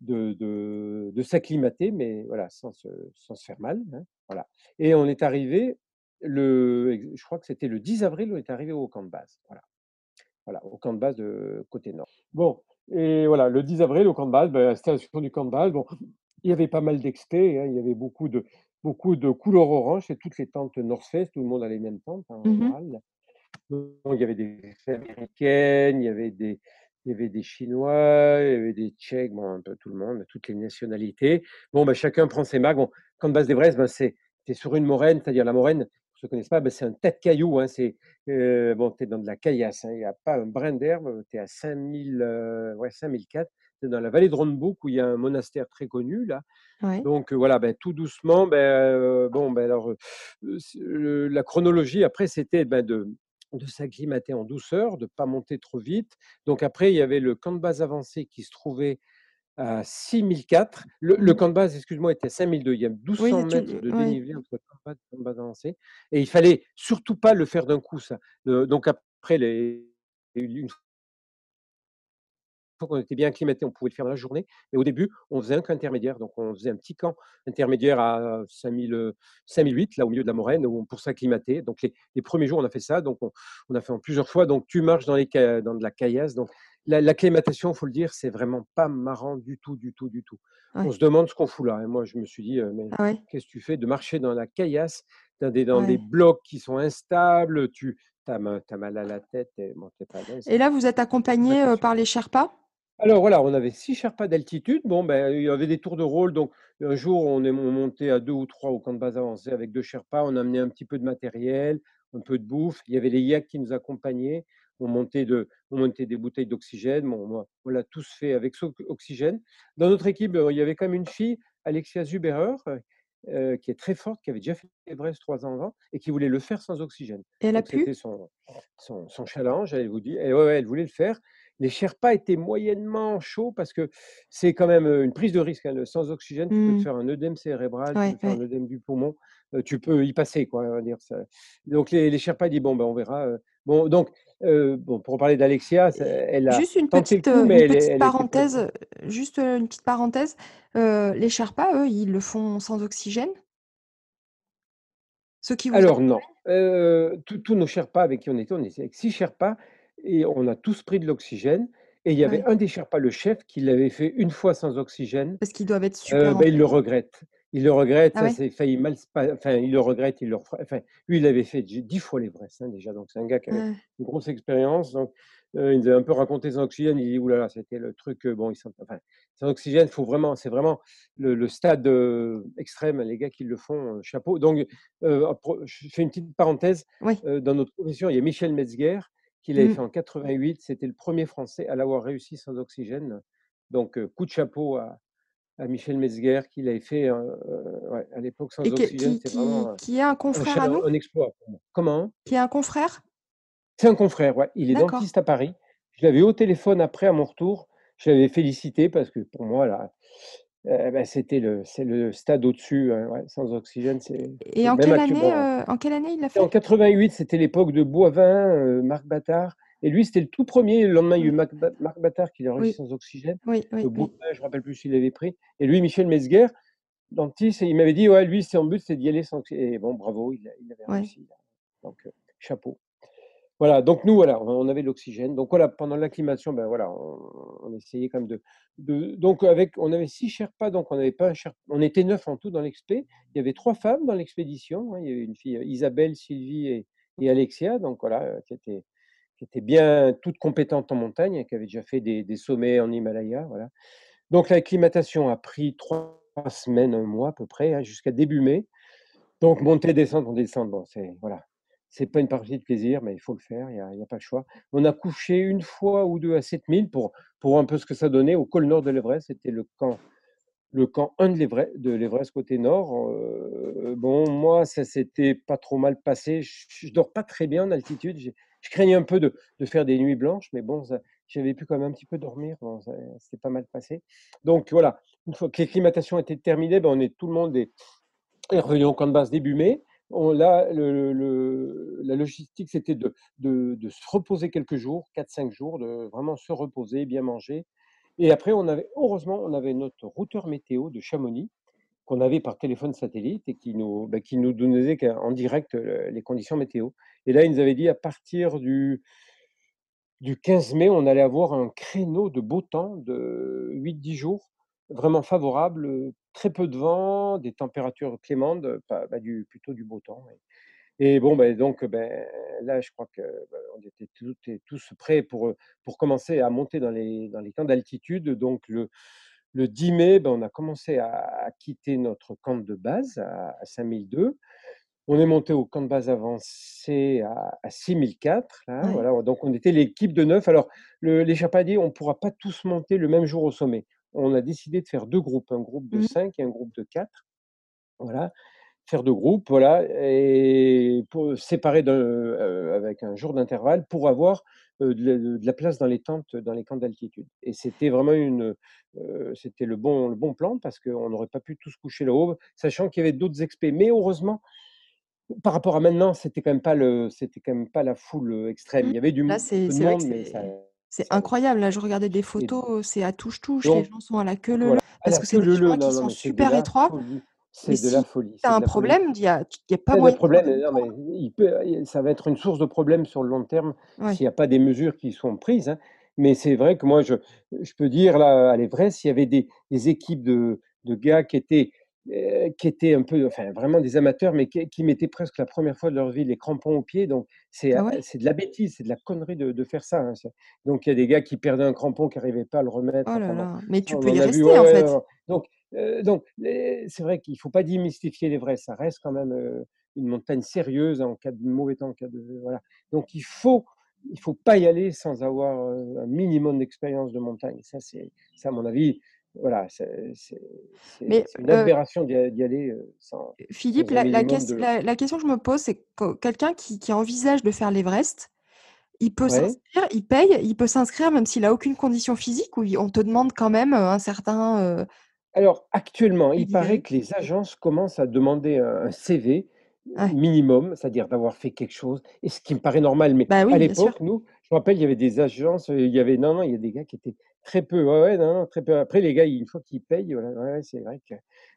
de de de s'acclimater, mais voilà, sans se sans se faire mal, hein, voilà et on est arrivés le je crois que c'était le 10 avril, on est arrivés au camp de base, voilà. Voilà, au camp de base de côté nord. Bon et voilà, le 10 avril au camp de base, bah, installation du camp de base, bon, il y avait pas mal d'expés, hein, il y avait beaucoup de beaucoup de couleur orange, c'est toutes les tentes North Face, tout le monde a les mêmes tentes, hein, en Mmh mh. général. Il y avait des américaines, il y avait des il y avait des Chinois, il y avait des Tchèques, bon, un peu tout le monde, toutes les nationalités. Bon, bah, chacun prend ses marques. Bon, camp de base ben, c'est sur une moraine, c'est-à-dire la moraine, pour ceux qui connaissent pas, bah, c'est un tas de cailloux, hein, c'est, heu, bon, tu es dans de la caillasse, hein, il y a pas un brin d'herbe, tu es à 5000, heu, ouais, 5004. Tu es dans la vallée de Ronbuk où il y a un monastère très connu là. Ouais. Donc heu, voilà, bah, tout doucement, heu, bon, bah, alors, la chronologie après, c'était, de de s'acclimater en douceur, de pas monter trop vite. Donc après, il y avait le camp de base avancé qui se trouvait à 6004. Le Mmh le camp de base, excuse-moi, était à 5002. Il y a 1200 Oui, tu mètres de dénivelé entre camp de base camp de base avancé et il fallait surtout pas le faire d'un coup ça. Heu, donc après les une fois qu'on était bien acclimatés, on pouvait le faire dans la journée. Mais au début, on faisait un camp intermédiaire. Donc on faisait un petit camp intermédiaire à 5000, heu, 5008, là, au milieu de la moraine, pour s'acclimater. Donc les les 1ers jours, on a fait ça, donc on on a fait en plusieurs fois. Donc tu marches dans les dans de la caillasse. Donc l'acclimatation, faut le dire, c'est vraiment pas marrant du tout, du tout, du tout. On se demande ce qu'on fout là et moi, je me suis dit: «Heu, mais Ah ouais? qu'est-ce que tu fais de marcher dans la caillasse, dans des dans des Ouais. blocs qui sont instables, tu as mal à la tête et bon, pas Et hein». là, vous êtes heu, L'acclimatation. par les Sherpas? Alors voilà, on avait 6 Sherpas d'altitude. Bon, ben, il y avait des tours de rôle. Donc un jour, on est mon monté à 2 ou 3 au camp de base avancé avec 2 Sherpas. On a amené un petit peu de matériel, un peu de bouffe. Il y avait les yaks qui nous accompagnaient. On montait de on montait des bouteilles d'oxygène. Bon, moi, on l'a tous fait avec oxygène. Dans notre équipe, heu, il y avait quand même une fille, Alexia Zuberer, heu, qui est très forte, qui avait déjà fait l'Everest 3 ans avant et qui voulait le faire sans oxygène. Et elle a pu? c'était son son son challenge, elle vous dit et ouais, ouais, elle voulait le faire. Les Sherpas étaient moyennement chauds parce que c'est quand même, heu, une prise de risque, hein, sans oxygène, tu peux te Mmh. faire un œdème cérébral, tu peux te faire un œdème du poumon, tu peux y passer quoi, on va dire ça donc les les Sherpas dit: «Bon, ben, on verra», bon donc heu, bon pour reparler d'Alexia, elle a juste une petite, coup, mais une elle parenthèse, juste, une petite parenthèse, heu, les Sherpas, eux, ils le font sans oxygène? Ceux qui vous Alors non, heu, tous nos Sherpas avec qui on était, on était avec 6 Sherpas et on a tous pris de l'oxygène et il y avait Ouais. un des Sherpas, le chef, qui l'avait fait une fois sans oxygène, Parce qu'ils doivent être super bah, il le regrette. Il le regrette, Ah ça s'est failli mal enfin, il le regrette, il le refera enfin, lui, il avait fait dix 10 fois l'Everest, hein, déjà, donc c'est un gars qui avait Ouais. une grosse expérience, donc heu, il nous avait un peu raconté son oxygène, il dit: «Ouh là là, c'était le truc, heu, bon, il s'en» enfin, sans oxygène, faut vraiment c'est vraiment le le stade, heu, extrême, les gars qui le font, chapeau. Donc je fais une petite parenthèse, Oui. dans notre profession, il y a Michel Metzger qui l'avait Mmh. fait en 88, c'était le 1er Français à l'avoir réussi sans oxygène, donc coup de chapeau à à Michel Metzger qui l'avait fait, ouais, à l'époque sans Et oxygène, qui qui vraiment, heu, qui est un un confrère à chala nous? un exploit pour moi. Comment? Qui est un confrère? C'est un confrère, ouais, il est dentiste à Paris. Je l'avais au téléphone après à mon retour, je l'avais félicité parce que pour moi là, heu, bah, c'était le c'est le stade au-dessus, ouais, sans oxygène, c'est Et en quelle année, heu, en quelle année il l'a c'était en fait? 88, c'était l'époque de Boivin, heu, Marc Battard et lui, c'était le tout 1er. Le lendemain, il y a eu Marc Battard qui l'a réussi Oui. sans oxygène. Oui, oui, oui. je me rappelle plus s'il l'avait pris et lui, Michel Metzger, dentiste et il m'avait dit: «Ouais, lui, son but, c'est d'y aller sans oxy» et bon, bravo, il il avait réussi, donc heu, chapeau. Voilà, donc nous, voilà, on avait de l'oxygène, donc voilà, pendant l'acclimatation, ben, voilà, on on essayait quand même de de donc avec on avait 6 Sherpas, donc on avait pas un Sher on était 9 en tout dans l'expé. Il y avait 3 femmes dans l'expédition, hein, il y avait une fille, Isabelle, Sylvie et et Alexia, donc voilà, heu, qui étaient qui étaient bien toutes compétentes en montagne, qui avaient déjà fait des sommets en Himalaya, voilà. Donc l'acclimatation a pris 3 semaines, 1 mois à peu près, hein, jusqu'à début mai. Donc montée, descente, montée, descente, bon, c'est voilà, c'est pas une partie de plaisir, mais il faut le faire, il y a pas le choix. On a couché 1 fois ou 2 à 7000 pour pour un peu ce que ça donnait au col nord de l'Everest, c'était le camp le camp 1 de l'Everest côté nord, heu, bon, moi, ça s'était pas trop mal passé. J je dors pas très bien en altitude, je craignais un peu de de faire des nuits blanches, mais bon, j'avais pu quand même un petit peu dormir, bon, s'est pas mal passé. Donc voilà, une fois que l'acclimatation était terminée, ben, on est tout le monde est est revenu au camp de base début mai. On là, la logistique, c'était de de de se reposer quelques jours, 4-5 jours, de vraiment se reposer, bien manger et après on avait heureusement, on avait notre routeur météo de Chamonix qu'on avait par téléphone satellite et qui nous, bah, qui nous donnait qu'en direct, les conditions météo. Et là, il nous avait dit à partir du du 15 mai, on allait avoir un créneau de beau temps de 8-10 jours, vraiment favorable, très peu de vent, des températures clémentes, bah, plutôt du beau temps. Et bon, beh, donc beh, là, je crois que, bah, on était toutes et tous prêts pour, pour commencer à monter dans les dans les camps d'altitude, donc le le 10 mai, bah, on a commencé à à quitter notre camp de base à à 5002. On est monté au camp de base avancé à à 6004 là, Ouais. voilà, donc on était l'équipe de 9. Alors le les «On pourra pas tous monter le même jour au sommet». On a décidé de faire 2 groupes, un groupe de Mmh. 5 et un groupe de 4. Voilà, faire 2 groupes, voilà et pour séparer de heu, avec un jour d'intervalle pour avoir, heu, de la de la place dans les tentes, dans les camps d'altitude et c'était vraiment une, heu, c'était le bon le bon plan parce qu'on n'aurait pas pu tous coucher là-haut, sachant qu'il y avait d'autres expés, mais heureusement, par rapport à maintenant, c'était quand même pas le c'était quand même pas la foule, extrême. Mmh. Il y avait du Là, c'est de monde, mais ça c'est incroyable. Là, je regardais des photos, c'est à touche-touche, les gens sont à la queue leu voilà, parce que c'est des leu, chemins qui non, sont de super étroits, c'est de la folie, tu as c'est un de problème, il y a y a pas moyen de non, temps, mais il peut il ça va être une source de problème sur le long terme Ouais. s'il y a pas des mesures qui sont prises, hein, mais c'est vrai que moi, je je peux dire là, à l'Everest, il y avait des des équipes de de gars qui étaient, heu, qui étaient un peu, enfin, vraiment des amateurs, mais qui qui mettaient presque la 1re fois de leur vie les crampons aux pieds, donc c'est, Ah ouais? de la bêtise, c'est de la connerie de de faire ça, hein, donc il y a des gars qui perdaient un crampon, qui arrivaient pas à le remettre, Oh là là, mais tu peux y vu, rester, ouais, en ouais, fait? donc donc c'est vrai qu'il faut pas démystifier l'Everest, ça reste quand même, une montagne sérieuse en cas de mauvais temps, en cas de voilà, donc il faut il faut pas y aller sans avoir, un minimum d'expérience de montagne. Ça, c'est ça, à mon avis, voilà, c'est une aberration d'y aller, sans Philippe, sans la la de la la question que je me pose, c'est que quelqu'un qui qui envisage de faire l'Everest, il peut Ouais. s'inscrire, il paye, il peut s'inscrire même s'il a aucune condition physique ou on te demande quand même, un certain, Alors, actuellement, il paraît que les agences commencent à demander un un CV Ouais. minimum, c'est-à-dire d'avoir fait quelque chose et ce qui me paraît normal, mais Bah à oui, l'époque, nous, je me rappelle, il y avait des agences, il y avait non, non, il y a des gars qui étaient très peu ouais, ouais, non, non, très peu. Après les gars, une fois qu'ils payent, voilà, ouais, c'est vrai que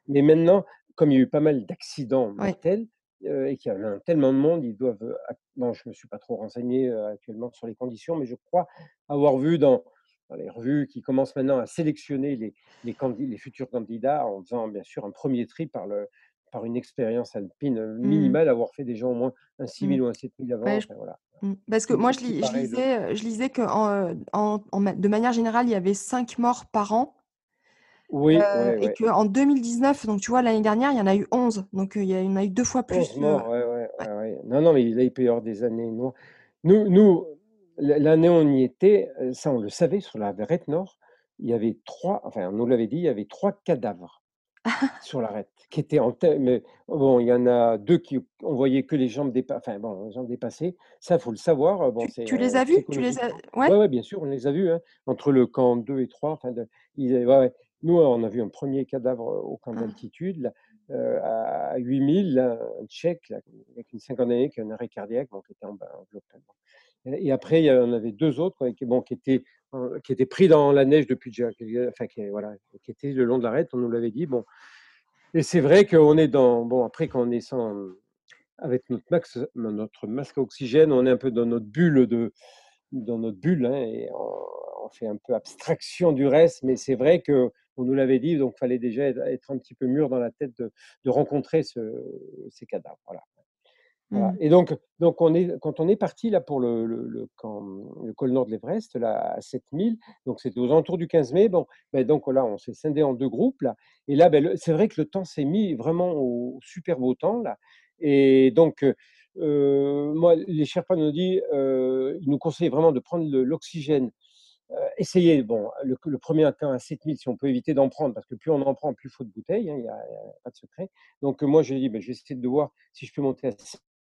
mais maintenant, comme il y a eu pas mal d'accidents mortels, heu et qu'il y avait tellement de monde, ils doivent, bon, je me suis pas trop renseigné, heu, actuellement sur les conditions, mais je crois avoir vu dans dans les revues qu'ils commencent maintenant à sélectionner les les candi les futurs candidats en faisant bien sûr un 1er tri par le par une expérience alpine, heu, Mmh. minimale, avoir fait déjà au moins un six Mmh. mille ou un 7000 avant, Ouais, j enfin voilà. mmh, parce Ce que qui moi me je qui lis lisais, je en en ma de manière générale, il y avait 5 morts par an Oui, ouais, et ouais. qu'en 2019, donc tu vois, l'année dernière, il y en a eu 11, donc il y en a eu 2 fois 11 plus, heu morts, ouais. Non, non, mais là, il peut y avoir des années noires. Nous nous, l'année où on y était, heu, ça, on le savait, sur l'arête nord, il y avait 3 enfin, on nous l'avait dit, il y avait 3 cadavres sur l'arête qui étaient en te mais bon, il y en a 2 qui on voyait que les jambes dépa enfin bon, les jambes dépassées. Ça, il faut le savoir, heu, bon, Tu tu les as vus? Tu les as ouais? ouais, ouais, bien sûr, on les a vus, hein, entre le camp 2 et 3, enfin de ils ouais. Nous, on a vu un 1er cadavre au camp Ah. d'altitude, là, à 8000, là, un Tchèque, là, avec une cinquantaine d'années, qui a un arrêt cardiaque, bon, qui était en bas et et après, il y en avait 2 autres, qui étaient, pris dans la neige depuis déjà enfin, qui voilà, qui étaient le long de l'arête, on nous l'avait dit, bon et c'est vrai qu'on est dans bon, après, quand on est sans, avec notre max notre masque à oxygène, on est un peu dans notre bulle de dans notre bulle, hein et on on fait un peu abstraction du reste, mais c'est vrai qu'on nous l'avait dit, donc fallait déjà être un petit peu mûr dans la tête de rencontrer ce ces cadavres, voilà. Voilà Mmh. et donc donc on est quand on est partis là pour le le le camp, le col nord de l'Everest, là, à 7000, donc c'était aux alentours du 15 mai, bon, bah, donc là, on s'est scindés en 2 groupes, là et là, le c'est vrai que le temps s'est mis vraiment au super beau temps, là et donc heu heu, moi, les Sherpas nous ont dit, heu, ils nous conseillaient vraiment de prendre l'oxygène, heu, essayer, bon, le 1er camp à 7000, si on peut éviter d'en prendre, parce que plus on en prend, plus il faut de bouteilles, hein, il y a il y a pas de secret. Donc moi, je lui ai dit: «Beh, je vais essayer de voir si je peux monter à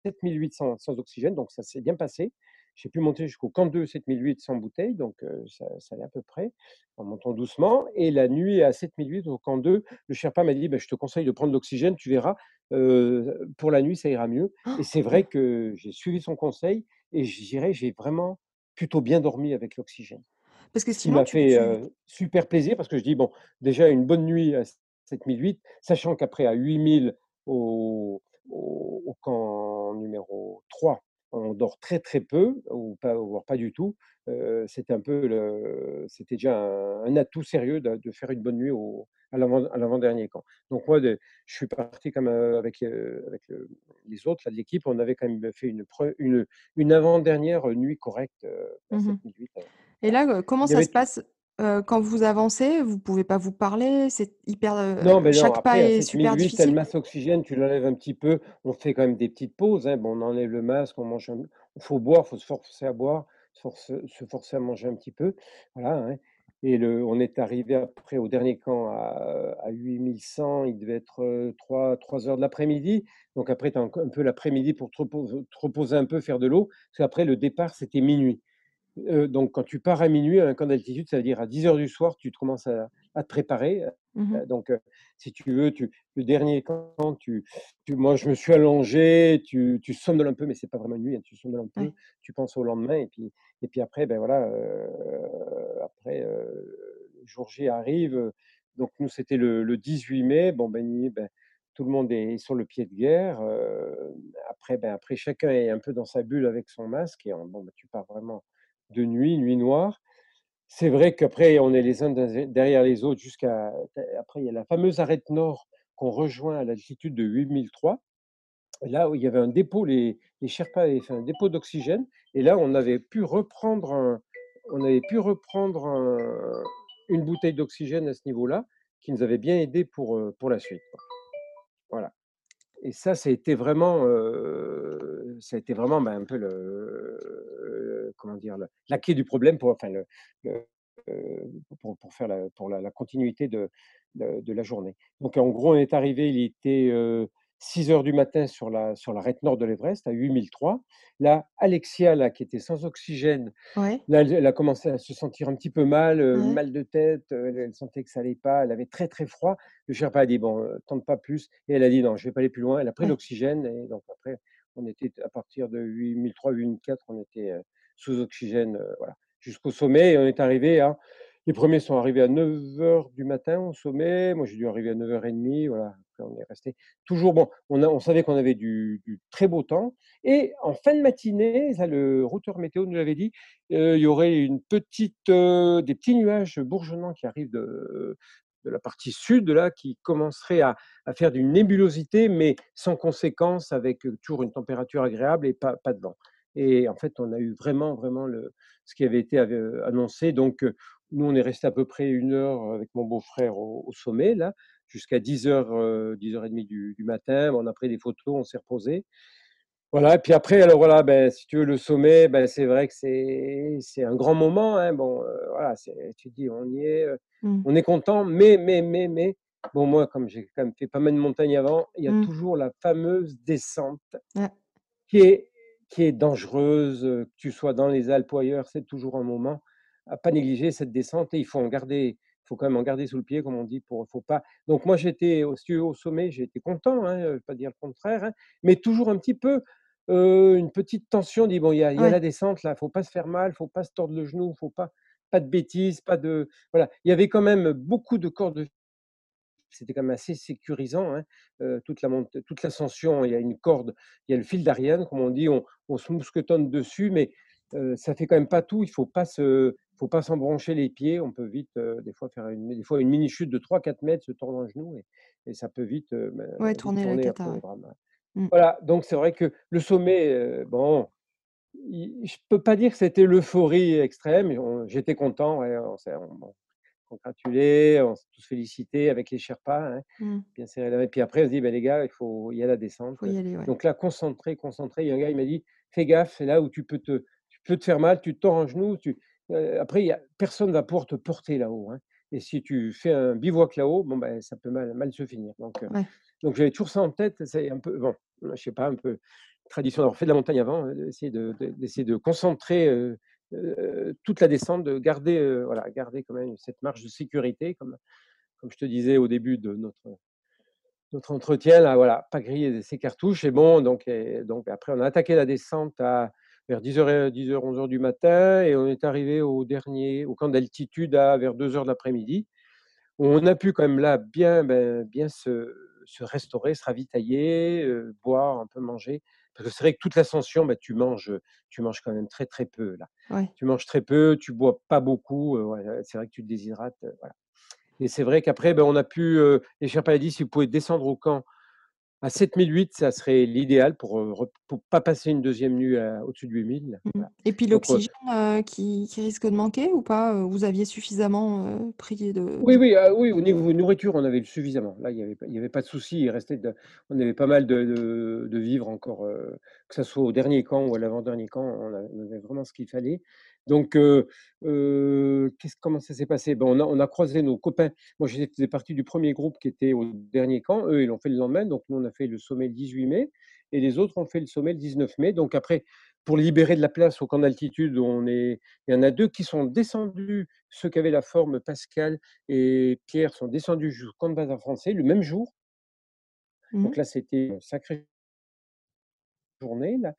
7800 sans oxygène», donc ça s'est bien passé. J'ai pu monter jusqu'au camp 2, 7008 sans bouteille, donc ça ça allait à peu près, en montant doucement et la nuit à 7008 au camp 2, le Sherpa m'a dit: «Beh, je te conseille de prendre l'oxygène, tu verras, pour la nuit, ça ira mieux» et c'est vrai que j'ai suivi son conseil et je dirais, j'ai vraiment plutôt bien dormi avec l'oxygène. Parce que Ce qui sinon m'a fait, super plaisir parce que je dis: «Bon, déjà une bonne nuit à 7008», sachant qu'après à 8000 au au au camp numéro 3, on dort très, très peu ou pas voire pas du tout, heu, c'était un peu le c'était déjà un un atout sérieux de de faire une bonne nuit au à l'avant à l'avant-dernier camp. Donc moi, de je suis parti comme, heu, avec, heu, avec le les autres là de l'équipe, on avait quand même fait une une une avant-dernière nuit correcte, Mmh mh. 7008, heu, et là, comment ça se passe, heu, quand vous avancez? Vous pouvez pas vous parler? C'est hyper, Non, heu, beh, non, chaque pas après à est super 7008, tu le difficile? masque oxygène, tu l'enlèves un petit peu, on fait quand même des petites pauses, hein, bon, on enlève le masque, on mange un il faut boire, il faut se forcer à boire, se force se forcer à manger un petit peu, voilà, hein et le on est arrivés après au dernier camp à à 8100, il devait être, heu, 3-3 heures de l'après-midi, donc après tu as un peu l'après-midi pour te repos te reposer un peu, faire de l'eau, parce qu'après le départ, c'était 00:00, donc quand tu pars à 00:00 à un camp d'altitude, ça veut dire à 10:00 du soir, tu commences à à te préparer, Mmh donc si tu veux, tu le dernier camp, tu tu moi, je me suis allongé, tu tu somnoles un peu, mais c'est pas vraiment une nuit, hein, tu somnoles un peu, Ouais. tu penses au lendemain et puis et puis après, beh, voilà, après, le jour J arrive, donc nous, c'était le le 18 mai, bon, ben, ben, tout le monde est sur le pied de guerre, après, ben, après chacun est un peu dans sa bulle avec son masque et en bon, ben, tu pars vraiment de nuit, nuit noire. C'est vrai qu'après, on est les uns derrière les autres jusqu'à après il y a la fameuse arête nord qu'on rejoint à l'altitude de 8003, là où il y avait un dépôt, les les Sherpas avaient fait un dépôt d'oxygène et là, on avait pu reprendre on avait pu reprendre un une bouteille d'oxygène à ce niveau-là, qui nous avait bien aidés pour, heu, pour la suite. Voilà et ça, ça a été vraiment, heu, ça a été vraiment, ben, un peu le comment dire? Le la clé du problème pour enfin le le pour pour faire la pour la la continuité de de de la journée. Donc en gros, on est arrivé, il était, heu, 6:00 du matin sur la sur l'arête nord de l'Everest, à 8003. Là, Alexia, là, qui était sans oxygène, Ouais. là, elle elle a commencé à se sentir un petit peu mal, Ouais. mal de tête, elle elle sentait que ça allait pas, elle avait très, très froid. Le Sherpa a dit: «Bon, heu, tente pas plus» et elle a dit: «Non, je vais pas aller plus loin». Elle a pris Ouais. l'oxygène et donc après, on était à partir de 8003-8004, on était, sous oxygène, jusqu'au sommet et on est arrivé à les 1ers sont arrivés à 9:00 du matin au sommet. Moi, j'ai dû arriver à 9:30, voilà. Après, on est resté toujours bon, on savait qu'on avait du très beau temps et en fin de matinée, le routeur météo nous l'avait dit, il y aurait une petite, des petits nuages bourgeonnants qui arrivent de de la partie sud, là, qui commenceraient à à faire d'une nébulosité, mais sans conséquence, avec, heu, toujours une température agréable et pas pas de vent et en fait, on a eu vraiment, vraiment le ce qui avait été heu, annoncé donc heu, nous, on est restés à peu près 1 heure avec mon beau-frère au sommet, là, jusqu'à 10:00, heu, 10:30 du du matin. On a pris des photos, on s'est reposés. Voilà et puis après, alors voilà, beh, si tu veux, le sommet, bah, c'est vrai que c'est un grand moment, hein. Bon, heu, voilà, tu te dis: «On y est, heu, Mmh. on est content» mais mais mais mais bon, moi, comme j'ai quand même fait pas mal de montagnes avant, il y a Mmh. toujours la fameuse descente Ouais. qui est qui est dangereuse, heu, que tu sois dans les Alpes ou ailleurs, c'est toujours un moment à pas négliger, cette descente et il faut en garder faut quand même en garder sous le pied, comme on dit, pour faut pas donc moi, j'étais au sommet, j'étais content, hein, heu, pas dire le contraire, hein, mais toujours un petit peu, une petite tension, on dit: «Bon, il y a il y a Ouais. la descente, là, faut pas se faire mal, faut pas se tordre le genou, faut pas pas de bêtises, pas de» voilà. Il y avait quand même beaucoup de cordes c'était quand même assez sécurisant, hein, toute la toute l'ascension, il y a une corde, il y a le fil d'Ariane, comme on dit, on on se mousquetonne dessus mais heu, ça fait quand même pas tout. Il faut pas se faut pas s'embroncher les pieds. On peut vite, des fois, faire une des fois, une mini chute de 3-4 m, se tordre un genou et et ça peut vite, ben, Ouais, vite tourner la tourner après cata. Mmh. Voilà, donc c'est vrai que le sommet, bon, i je peux pas dire que c'était l'euphorie extrême j'étais content, ouais, on s'est congratulé, on s'est tous félicités avec les Sherpas, hein, Mmh. bien serré la main puis après, on se dit: «Bah, les gars, il faut il y a la descente». Faut y aller, ouais. Donc là, concentré, concentré, il y a un gars, il m'a dit: «Fais gaffe, c'est là où tu peux te peux te faire mal, tu te tords un genou, tu» heu, après, il y a personne va pouvoir te porter là-haut, hein. Et si tu fais un bivouac là-haut, bon, ben, ça peut mal mal se finir. Donc heu, Ouais. donc j'avais toujours ça en tête, c'est un peu bon, je sais pas, un peu tradition. D'avoir fait de la montagne avant, de de d'essayer de concentrer, toute la descente, de garder, voilà, garder quand même cette marge de sécurité comme comme je te disais au début de notre notre entretien, là, voilà, pas griller ses cartouches et bon, donc et donc après, on a attaqué la descente à vers 10:00 et 10:00-11:00 du matin et on est arrivé au dernier au camp d'altitude à vers 2:00 de l'après-midi. On a pu quand même là bien, ben, bien se se restaurer, se ravitailler, heu, boire, un peu manger parce que c'est vrai que toute l'ascension, bah, tu manges, tu manges quand même très, très peu, là. Ouais. Tu manges très peu, tu bois pas beaucoup, heu, ouais, c'est vrai que tu te déshydrates, heu, voilà et c'est vrai qu'après, ben, on a pu, les Sherpas dit: «Si vous pouvez descendre au camp à 7008, ça serait l'idéal pour, pour pas passer une 2e nuit au-dessus de 8000», Mmh. voilà. Et puis l'oxygène, qui qui risque de manquer ou pas, vous aviez suffisamment, heu, pris de Oui, oui, oui, au niveau nourriture, on avait suffisamment. Là, il y avait y avait pas de souci, il restait de on avait pas mal de de de vivres encore, que ça soit au dernier camp ou à l'avant-dernier camp, on avait vraiment ce qu'il fallait donc comment ça s'est passé? Ben, on a on a croisé nos copains. Moi, faisais partie du 1er groupe qui était au dernier camp. Eux, ils l'ont fait le lendemain donc nous, on a fait le sommet le 18 mai et les autres ont fait le sommet le 19 mai donc après, pour libérer de la place au camp d'altitude, on est il y en a 2 qui sont descendus, ceux qui avaient la forme, Pascal et Pierre, sont descendus jusqu'au camp de base en français le même jour donc Mmh. là, c'était une sacrée journée, là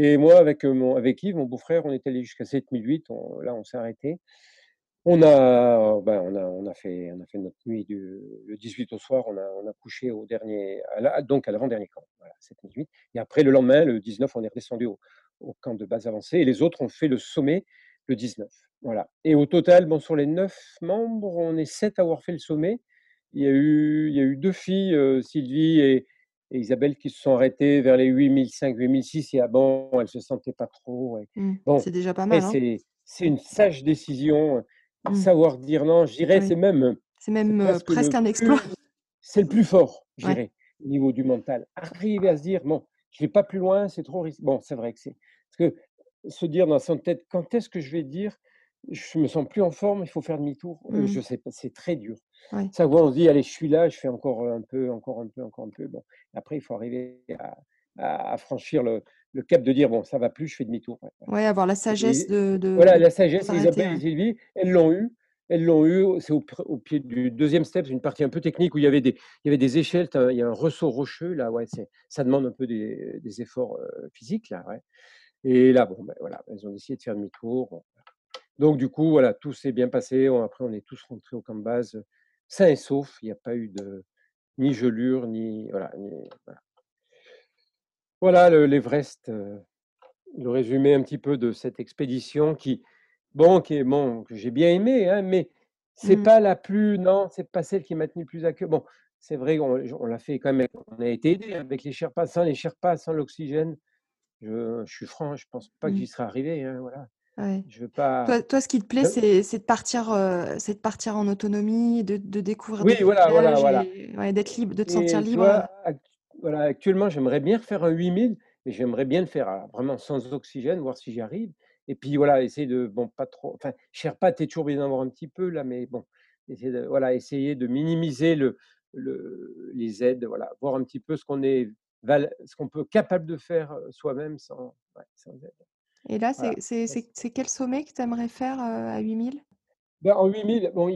et moi, avec, mon avec Yves, mon beau-frère, on est allés jusqu'à 7008, on là, on s'est arrêtés. On a, bah, on a on a fait on a fait notre nuit du le 18 au soir, on a on a couché au dernier à donc à l'avant-dernier camp, voilà, 7008 et après le lendemain, le 19, on est redescendus au camp de base avancé et les autres ont fait le sommet le 19, voilà et au total, bon, sur les 9 membres, on est 7 à avoir fait le sommet. Il y a eu il y a eu 2 filles, Sylvie et et Isabelle qui se sont arrêtées vers les 8005-8006 et ah bon, elles se sentaient pas trop et Mmh. bon, C'est déjà pas mal, hein. c'est une sage décision, Mmh. savoir dire non. Je dirais, c'est Oui. même C'est même, heu, presque un exploit. c'est le plus fort, je Ouais. au niveau du mental. Arriver à se dire: «Bon, je vais pas plus loin, c'est trop risqué». Bon, c'est vrai que c'est parce que se dire dans son tête: «Quand est-ce que je vais dire je me sens plus en forme, il faut faire demi-tour, heu, Mmh. je sais pas, c'est très dur. Ouais. Ça on se dit: «Allez, je suis là, je fais encore, heu, un peu, encore un peu, encore un peu», bon. Après, il faut arriver à à à franchir le le cap de dire: «Bon, ça va plus, je fais demi-tour». Ouais, avoir la sagesse Et de de voilà, la sagesse Isabelle et. Sylvie, elles l'ont eu elles l'ont eu, c'est au pied du 2e step, c'est une partie un peu technique où il y avait des il y avait des échelles, il y a un ressaut rocheux là, ouais, ça demande un peu des des efforts, heu, physiques là, ouais. Et là, bon, ben, voilà, elles ont décidé de faire demi-tour, bon. Donc du coup, voilà, tout s'est bien passé, on après on est tous rentrés au camp de base, heu, sains et saufs, il y a pas eu de ni gelure, ni voilà, ni voilà. Voilà le l'Everest, heu, le résumé un petit peu de cette expédition qui bon, qui est bon, que j'ai bien aimée, hein, mais c'est Mmh. pas la plus non, c'est pas celle qui m'a tenu le plus à cœur. Bon, c'est vrai, on l'a fait quand même on a été aidés avec les Sherpas, sans les Sherpas, sans l'oxygène, je je suis franc, je pense pas que Mmh. j'y serais arrivé, hein, voilà. Ouais. Je veux pas Toi toi, ce qui te plaît, je c'est c'est de partir, heu, c'est de partir en autonomie, de de découvrir Oui, des voilà, voilà, voilà. et ouais, d'être libre, de te sentir Et tu libre, vois, act voilà, actuellement, j'aimerais bien refaire un 8000, mais j'aimerais bien le faire, alors vraiment sans oxygène, voir si j'y arrive. Et puis voilà, essayer de bon, pas trop enfin, Sherpa, tu es toujours bien d'en avoir un petit peu là, mais bon, essayer de voilà, essayer de minimiser le le les aides, voilà, voir un petit peu ce qu'on est ce qu'on peut capable de faire, heu, soi-même sans ouais, sans aide. Et là, c'est Voilà, c'est quel sommet que tu aimerais faire, heu, à 8000? Bah, en 8000, bon,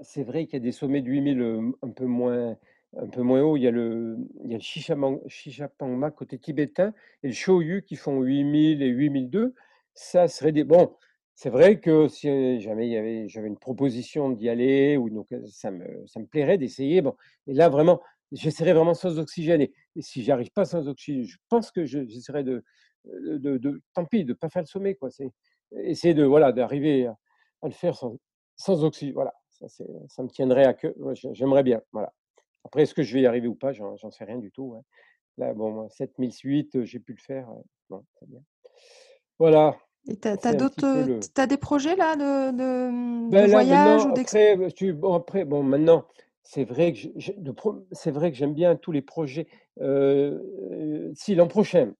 c'est vrai qu'il y a des sommets de 8000, hem, un peu moins un peu moins haut. Il y a le il y a le Shishapangma côté tibétain et le Choyu qui font 8000 et 8002. Ça serait des bon, c'est vrai que si jamais il y avait j'avais une proposition d'y aller ou occa ça me ça me plairait d'essayer, bon. Et là, vraiment, j'essaierais vraiment sans oxygène et et si j'y arrive pas sans oxygène, je pense que je j'essaierai de, de de tant pis, de pas faire le sommet, quoi. C'est essayer de voilà, d'arriver à à le faire sans sans oxy voilà, ça c'est ça me tiendrait à ouais, j'ai j'aimerais bien, voilà. Après, est-ce que je vais y arriver ou pas? J'en j'en sais rien du tout, ouais. Là, bon, moi, 7008, heu, j'ai pu le faire, heu, bon, c'est bien. Voilà, Et tu as tu as c'est un d'autres, petit peu heu, le t tu as des projets là de de, de là, voyage ou après, tu bon, après, bon, maintenant, c'est vrai que je je de pro c'est vrai que j'aime bien tous les projets, heu, si l'an prochain,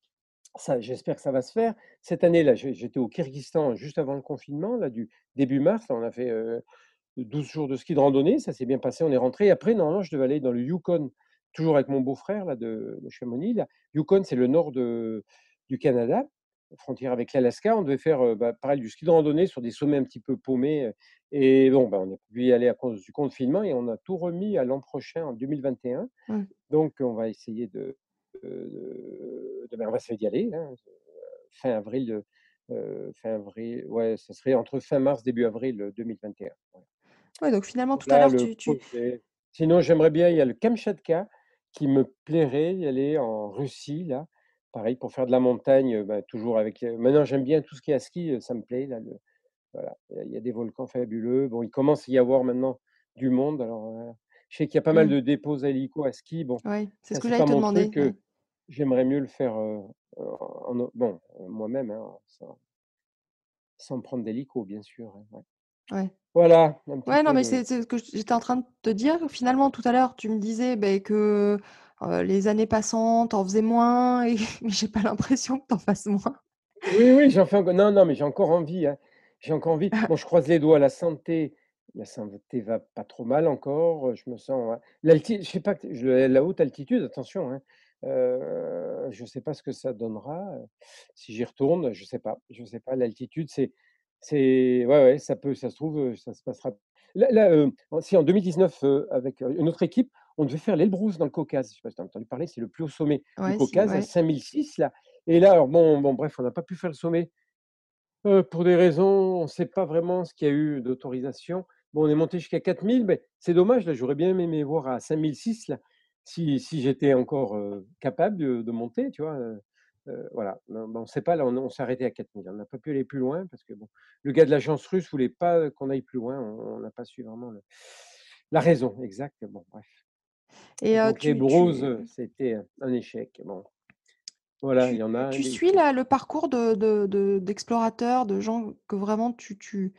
ça j'espère que ça va se faire. Cette année-là, j'étais au Kirghizstan juste avant le confinement, là, du début mars, on a fait, heu, 12 jours de ski de randonnée, ça s'est bien passé, on est rentrés. Après, normalement, je devais aller dans le Yukon, toujours avec mon beau-frère là, de de Chamonix, là. Yukon, c'est le nord de du Canada, frontière avec l'Alaska. On devait faire, bah, pareil, du ski de randonnée sur des sommets un petit peu paumés, et bon, bah, on a pu y aller à cause du confinement et on a tout remis à l'an prochain, en 2021. Mmh. Donc on va essayer de de de bah, on va essayer d'y aller, hein, heu, fin avril, heu heu, fin avril, ouais, ça serait entre fin mars, début avril, heu, 2021, voilà. Ouais, donc finalement, tout à l'heure, tu tu. Sinon, j'aimerais bien il y a le Kamtchatka qui me plairait, y aller en Russie, là, pareil pour faire de la montagne, bah, toujours avec, maintenant j'aime bien tout ce qui est à ski, ça me plaît là, le voilà, il y a des volcans fabuleux. Bon, il commence à y avoir maintenant du monde, alors, je sais qu'il y a pas mal Mmh. de dépôts hélico, à ski, bon, Ouais, c'est ce que j'allais te demander, ouais. J'aimerais mieux le faire, en bon, moi-même, hein, sans sans prendre d'hélico, bien sûr, hein, ouais. Ouais. Voilà, Ouais, non, mais c'est ce que j'étais en train de te dire. Finalement, tout à l'heure, tu me disais, beh, que, les années passant, tu en faisais moins et mais j'ai pas l'impression que tu en fasses moins. Oui, oui, j'en fais enc non, non, mais j'ai encore envie, hein. J'ai encore envie. Bon, je croise les doigts, la santé la santé va pas trop mal encore, je me sens, l'alti je sais pas la haute altitude, attention, hein, je sais pas ce que ça donnera, si j'y retourne, je sais pas je sais pas. L'altitude, c'est c'est ouais, ouais, ça peut ça se trouve, ça se passera là là, si en 2019, heu, avec, une autre équipe, on devait faire l'Elbrus dans le Caucase. Je sais pas si tu as entendu parler, c'est le plus haut sommet du si, Caucase à ouais. 5006 là et là, alors bon bon, bref, on n'a pas pu faire le sommet, pour des raisons, on sait pas vraiment ce qu'il y a eu d'autorisation. Bon, on est montés jusqu'à 4000, mais c'est dommage, là, j'aurais bien aimé voir à 5006 là, si si j'étais encore, capable de de monter, tu vois? Voilà, on sait pas, là, on on s'est arrêté à 4000. On n'a pas pu aller plus loin parce que bon, le gars de l'agence russe voulait pas qu'on aille plus loin, on n'a pas su vraiment le la raison exacte, bon, bref. Et heu, Donc tu tu heu, c'était un échec, bon. Voilà, il y tu en a tu suis la le parcours de de de d'explorateurs, de gens que vraiment tu tu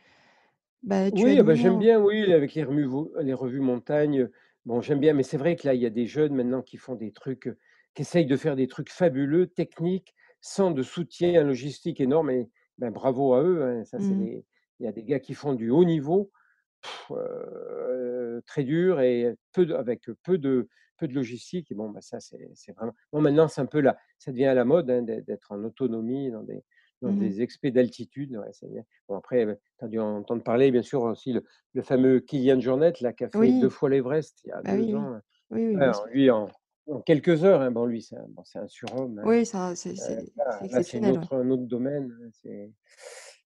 bah, tu Oui, ah bah, j'aime admires? bien, oui, avec les remues vo les revues montagne, bon, j'aime bien, mais c'est vrai que là, il y a des jeunes maintenant qui font des trucs, heu, qui essayent de faire des trucs fabuleux, techniques, sans de soutien logistique énorme et ben, bravo à eux, hein, ça Mmh. il y a des gars qui font du haut niveau, très dur et peu de, avec peu de, peu de logistique. Et bon, bah, ça, c'est vraiment. Bon, maintenant, c'est un peu là, ça devient à la mode hein, d'être en autonomie dans des, dans Mmh des expés d'altitude. Ouais, bon, après, tu as dû entendre parler, bien sûr, aussi le, le fameux Kylian Jornet, là, qui a fait deux fois l'Everest il y a bah, deux oui, ans. Oui, oui, alors, lui, en, en quelques heures, hein, bon, lui, c'est un, bon, c'est un surhomme. hein. Oui, c'est Euh, c'est- c'est c'est exceptionnel, ouais. autre, un autre domaine. hein, C'est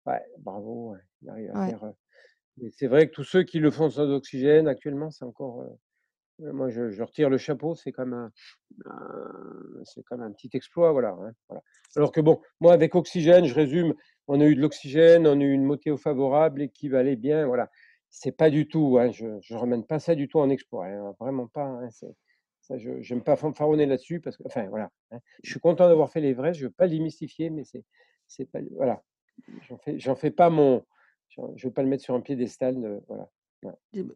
ouais, bravo. il arrive à faire. euh, c'est vrai que tous ceux qui le font sans oxygène actuellement, c'est encore. Moi, je, retire le chapeau. C'est comme un, un- c'est un petit exploit, voilà, hein, voilà. Alors que bon, moi, avec oxygène, je résume. On a eu de l'oxygène, on a eu une météo favorable et qui valait bien, voilà. C'est pas du tout. hein, je, je remène pas ça du tout en exploit. hein, vraiment pas. ça, je n'aime pas fanfaronner là-dessus parce que, enfin, voilà. je suis content d'avoir fait l'Everest. Je veux pas l'hymistifier, mais c'est, pas, voilà. J'en fais, fais pas mon. Je veux pas le mettre sur un piédestal. De.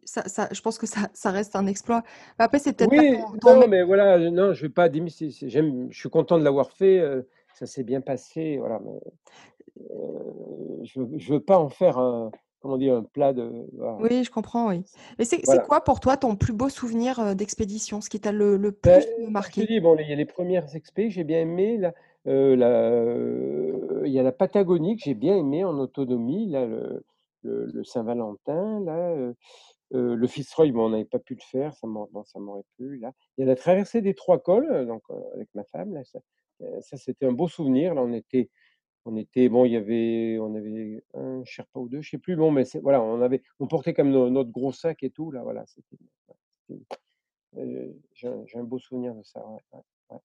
Ça ça je pense que ça ça reste un exploit. Après, c'est peut-être Oui, non, mais voilà, je- non, je vais pas démystifier. Je suis content de l'avoir fait. euh, ça s'est bien passé, voilà. Mais euh, je, je veux pas en faire un, comment dire, un plat de, voilà. oui, je comprends, oui. Mais c'est Voilà. quoi pour toi ton plus beau souvenir, heu, d'expédition? Ce qui t'a le le Ben, plus je te marqué? dis, bon, il y a les premières expés que j'ai bien. Là, euh, euh, il y a la Patagonie que j'ai bien aimé en autonomie, là, le, le, le Saint-Valentin, là, euh, le Fitzroy, bon, on n'avait pas pu le faire, ça m'aurait bon, plu. Là, il y a la traversée des Trois Cols, donc avec ma femme, là, ça, ça, c'était un beau souvenir. Là, on était, on était, bon, il y avait, on avait un Sherpa ou deux, je sais plus. Bon, mais voilà, on avait, on portait comme no- notre gros sac et tout, là, voilà, c'était. euh, j'ai un beau souvenir de ça, ouais, ouais, ouais.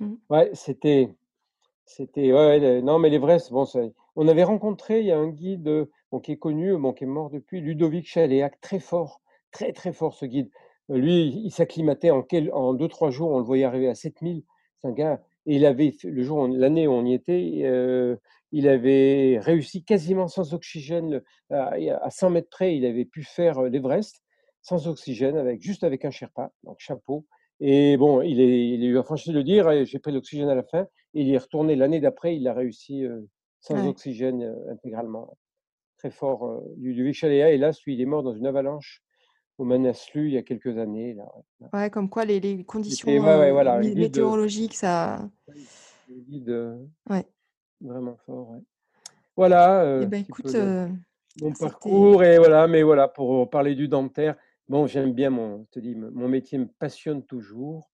Mmh. Ouais, c'était c'était ouais, non, mais l'Everest, bon, on avait rencontré, il y a un guide, heu, bon, qui est connu, bon, qui est mort depuis, Ludovic Chaléac, très fort, très, très fort ce guide. Heu, lui, il s'acclimatait en quel en deux trois jours, on le voyait arriver à 7000. C'est un gars et il avait le jour l'année où on y était, il avait réussi quasiment sans oxygène, à à 100 mètres près, il avait pu faire, l'Everest sans oxygène, avec juste avec un Sherpa, donc chapeau et bon, il est il a eu la franchise de le dire j'ai pris l'oxygène à la fin il y est retourné l'année d'après, il a réussi, sans Ouais. oxygène, intégralement. Très fort, Ludovic Chaléa, hélas, lui, il est mort dans une avalanche au Manaslu il y a quelques années, là, ouais, comme quoi les conditions, ouais, ouais, heu, voilà, météorologiques, ça guide, ouais. vraiment fort. Voilà, un ben écoute, mon parcours et voilà, mais voilà, pour parler du dentaire, bon, j'aime bien mon je te dis, mon métier me passionne toujours.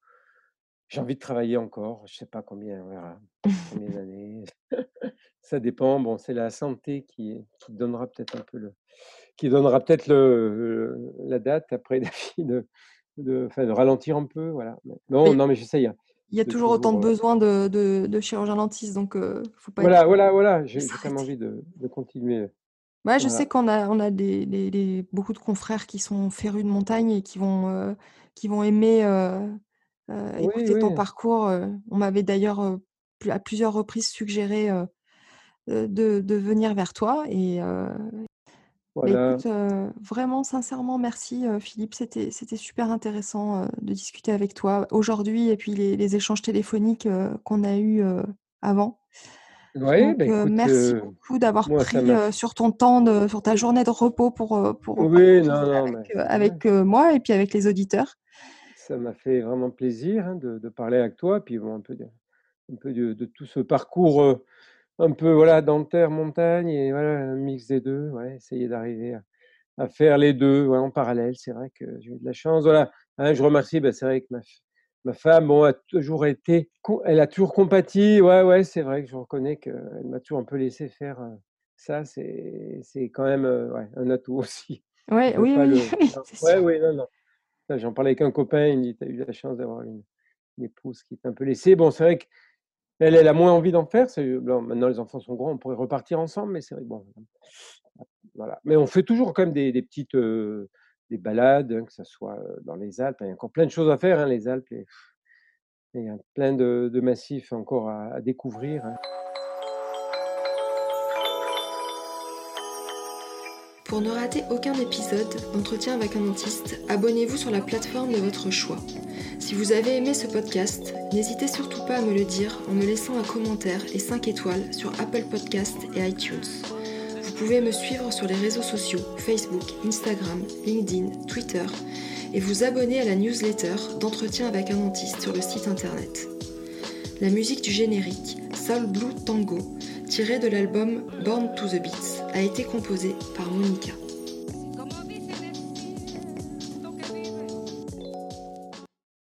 J'ai envie de travailler encore, je sais pas combien, on verra, combien d'années. Ça dépend, bon, c'est la santé qui qui donnera peut-être un peu le qui donnera peut-être le le la date après de de de ralentir un peu, voilà. Non, mais non, mais j'essaye, hein, il y a toujours autant de heu besoins de de de chirurgiens-dentistes, donc heu, faut pas voilà, voilà, voilà, j'ai quand même envie de de continuer, Ouais, je sais qu'on a on a des des des beaucoup de confrères qui sont férus de montagne et qui vont, qui vont aimer, Oui, écouter ton parcours. On m'avait d'ailleurs, à plusieurs reprises suggéré, de de venir vers toi et bah, voilà. écoute, vraiment sincèrement merci, Philippe. C'était super intéressant, de discuter avec toi aujourd'hui et puis les les échanges téléphoniques, qu'on a eus, avant. Donc bah, merci beaucoup d'avoir pris, sur ton temps de sur ta journée de repos pour, pour oui, partager non, ça non, avec, mais moi et puis avec les auditeurs. Ça m'a fait vraiment plaisir, hein, de de parler avec toi, puis bon, un peu de un peu de de tout ce parcours, un peu, voilà, dentaire, montagne et voilà, un mix des 2. ouais, essayer d'arriver à à faire les 2, ouais, en parallèle. C'est vrai que j'ai eu de la chance, voilà. Hein, je remercie, bah, c'est vrai que ma ma femme, bon, a toujours été elle a toujours compati, ouais, ouais, c'est vrai que je reconnais qu'elle m'a toujours un peu laissé faire, ça, c'est quand même, ouais, un atout aussi. Ouais, oui, oui, le oui, sûr. oui, non, non. J'en parlais avec un copain, il me dit: «Tu as eu la chance d'avoir une épouse qui t'a un peu laissé». Bon, c'est vrai qu'elle, elle a moins envie d'en faire, bon, maintenant les enfants sont grands, on pourrait repartir ensemble, mais c'est vrai bon, voilà. Mais on fait toujours quand même des petites, heu, des balades, hein, que ça soit, heu, dans les Alpes. Il y a encore plein de choses à faire, hein, les Alpes il y a plein de massifs encore à à découvrir, hein. Pour ne rater aucun épisode d'entretien avec un dentiste, abonnez-vous sur la plateforme de votre choix. Si vous avez aimé ce podcast, n'hésitez surtout pas à me le dire en me laissant un commentaire et 5 étoiles sur Apple Podcast et iTunes. Vous pouvez me suivre sur les réseaux sociaux Facebook, Instagram, LinkedIn, Twitter et vous abonner à la newsletter d'entretien avec un dentiste sur le site internet. La musique du générique, Soul Blue Tango, tiré de l'album Born to the Beats, a été composé par Monica.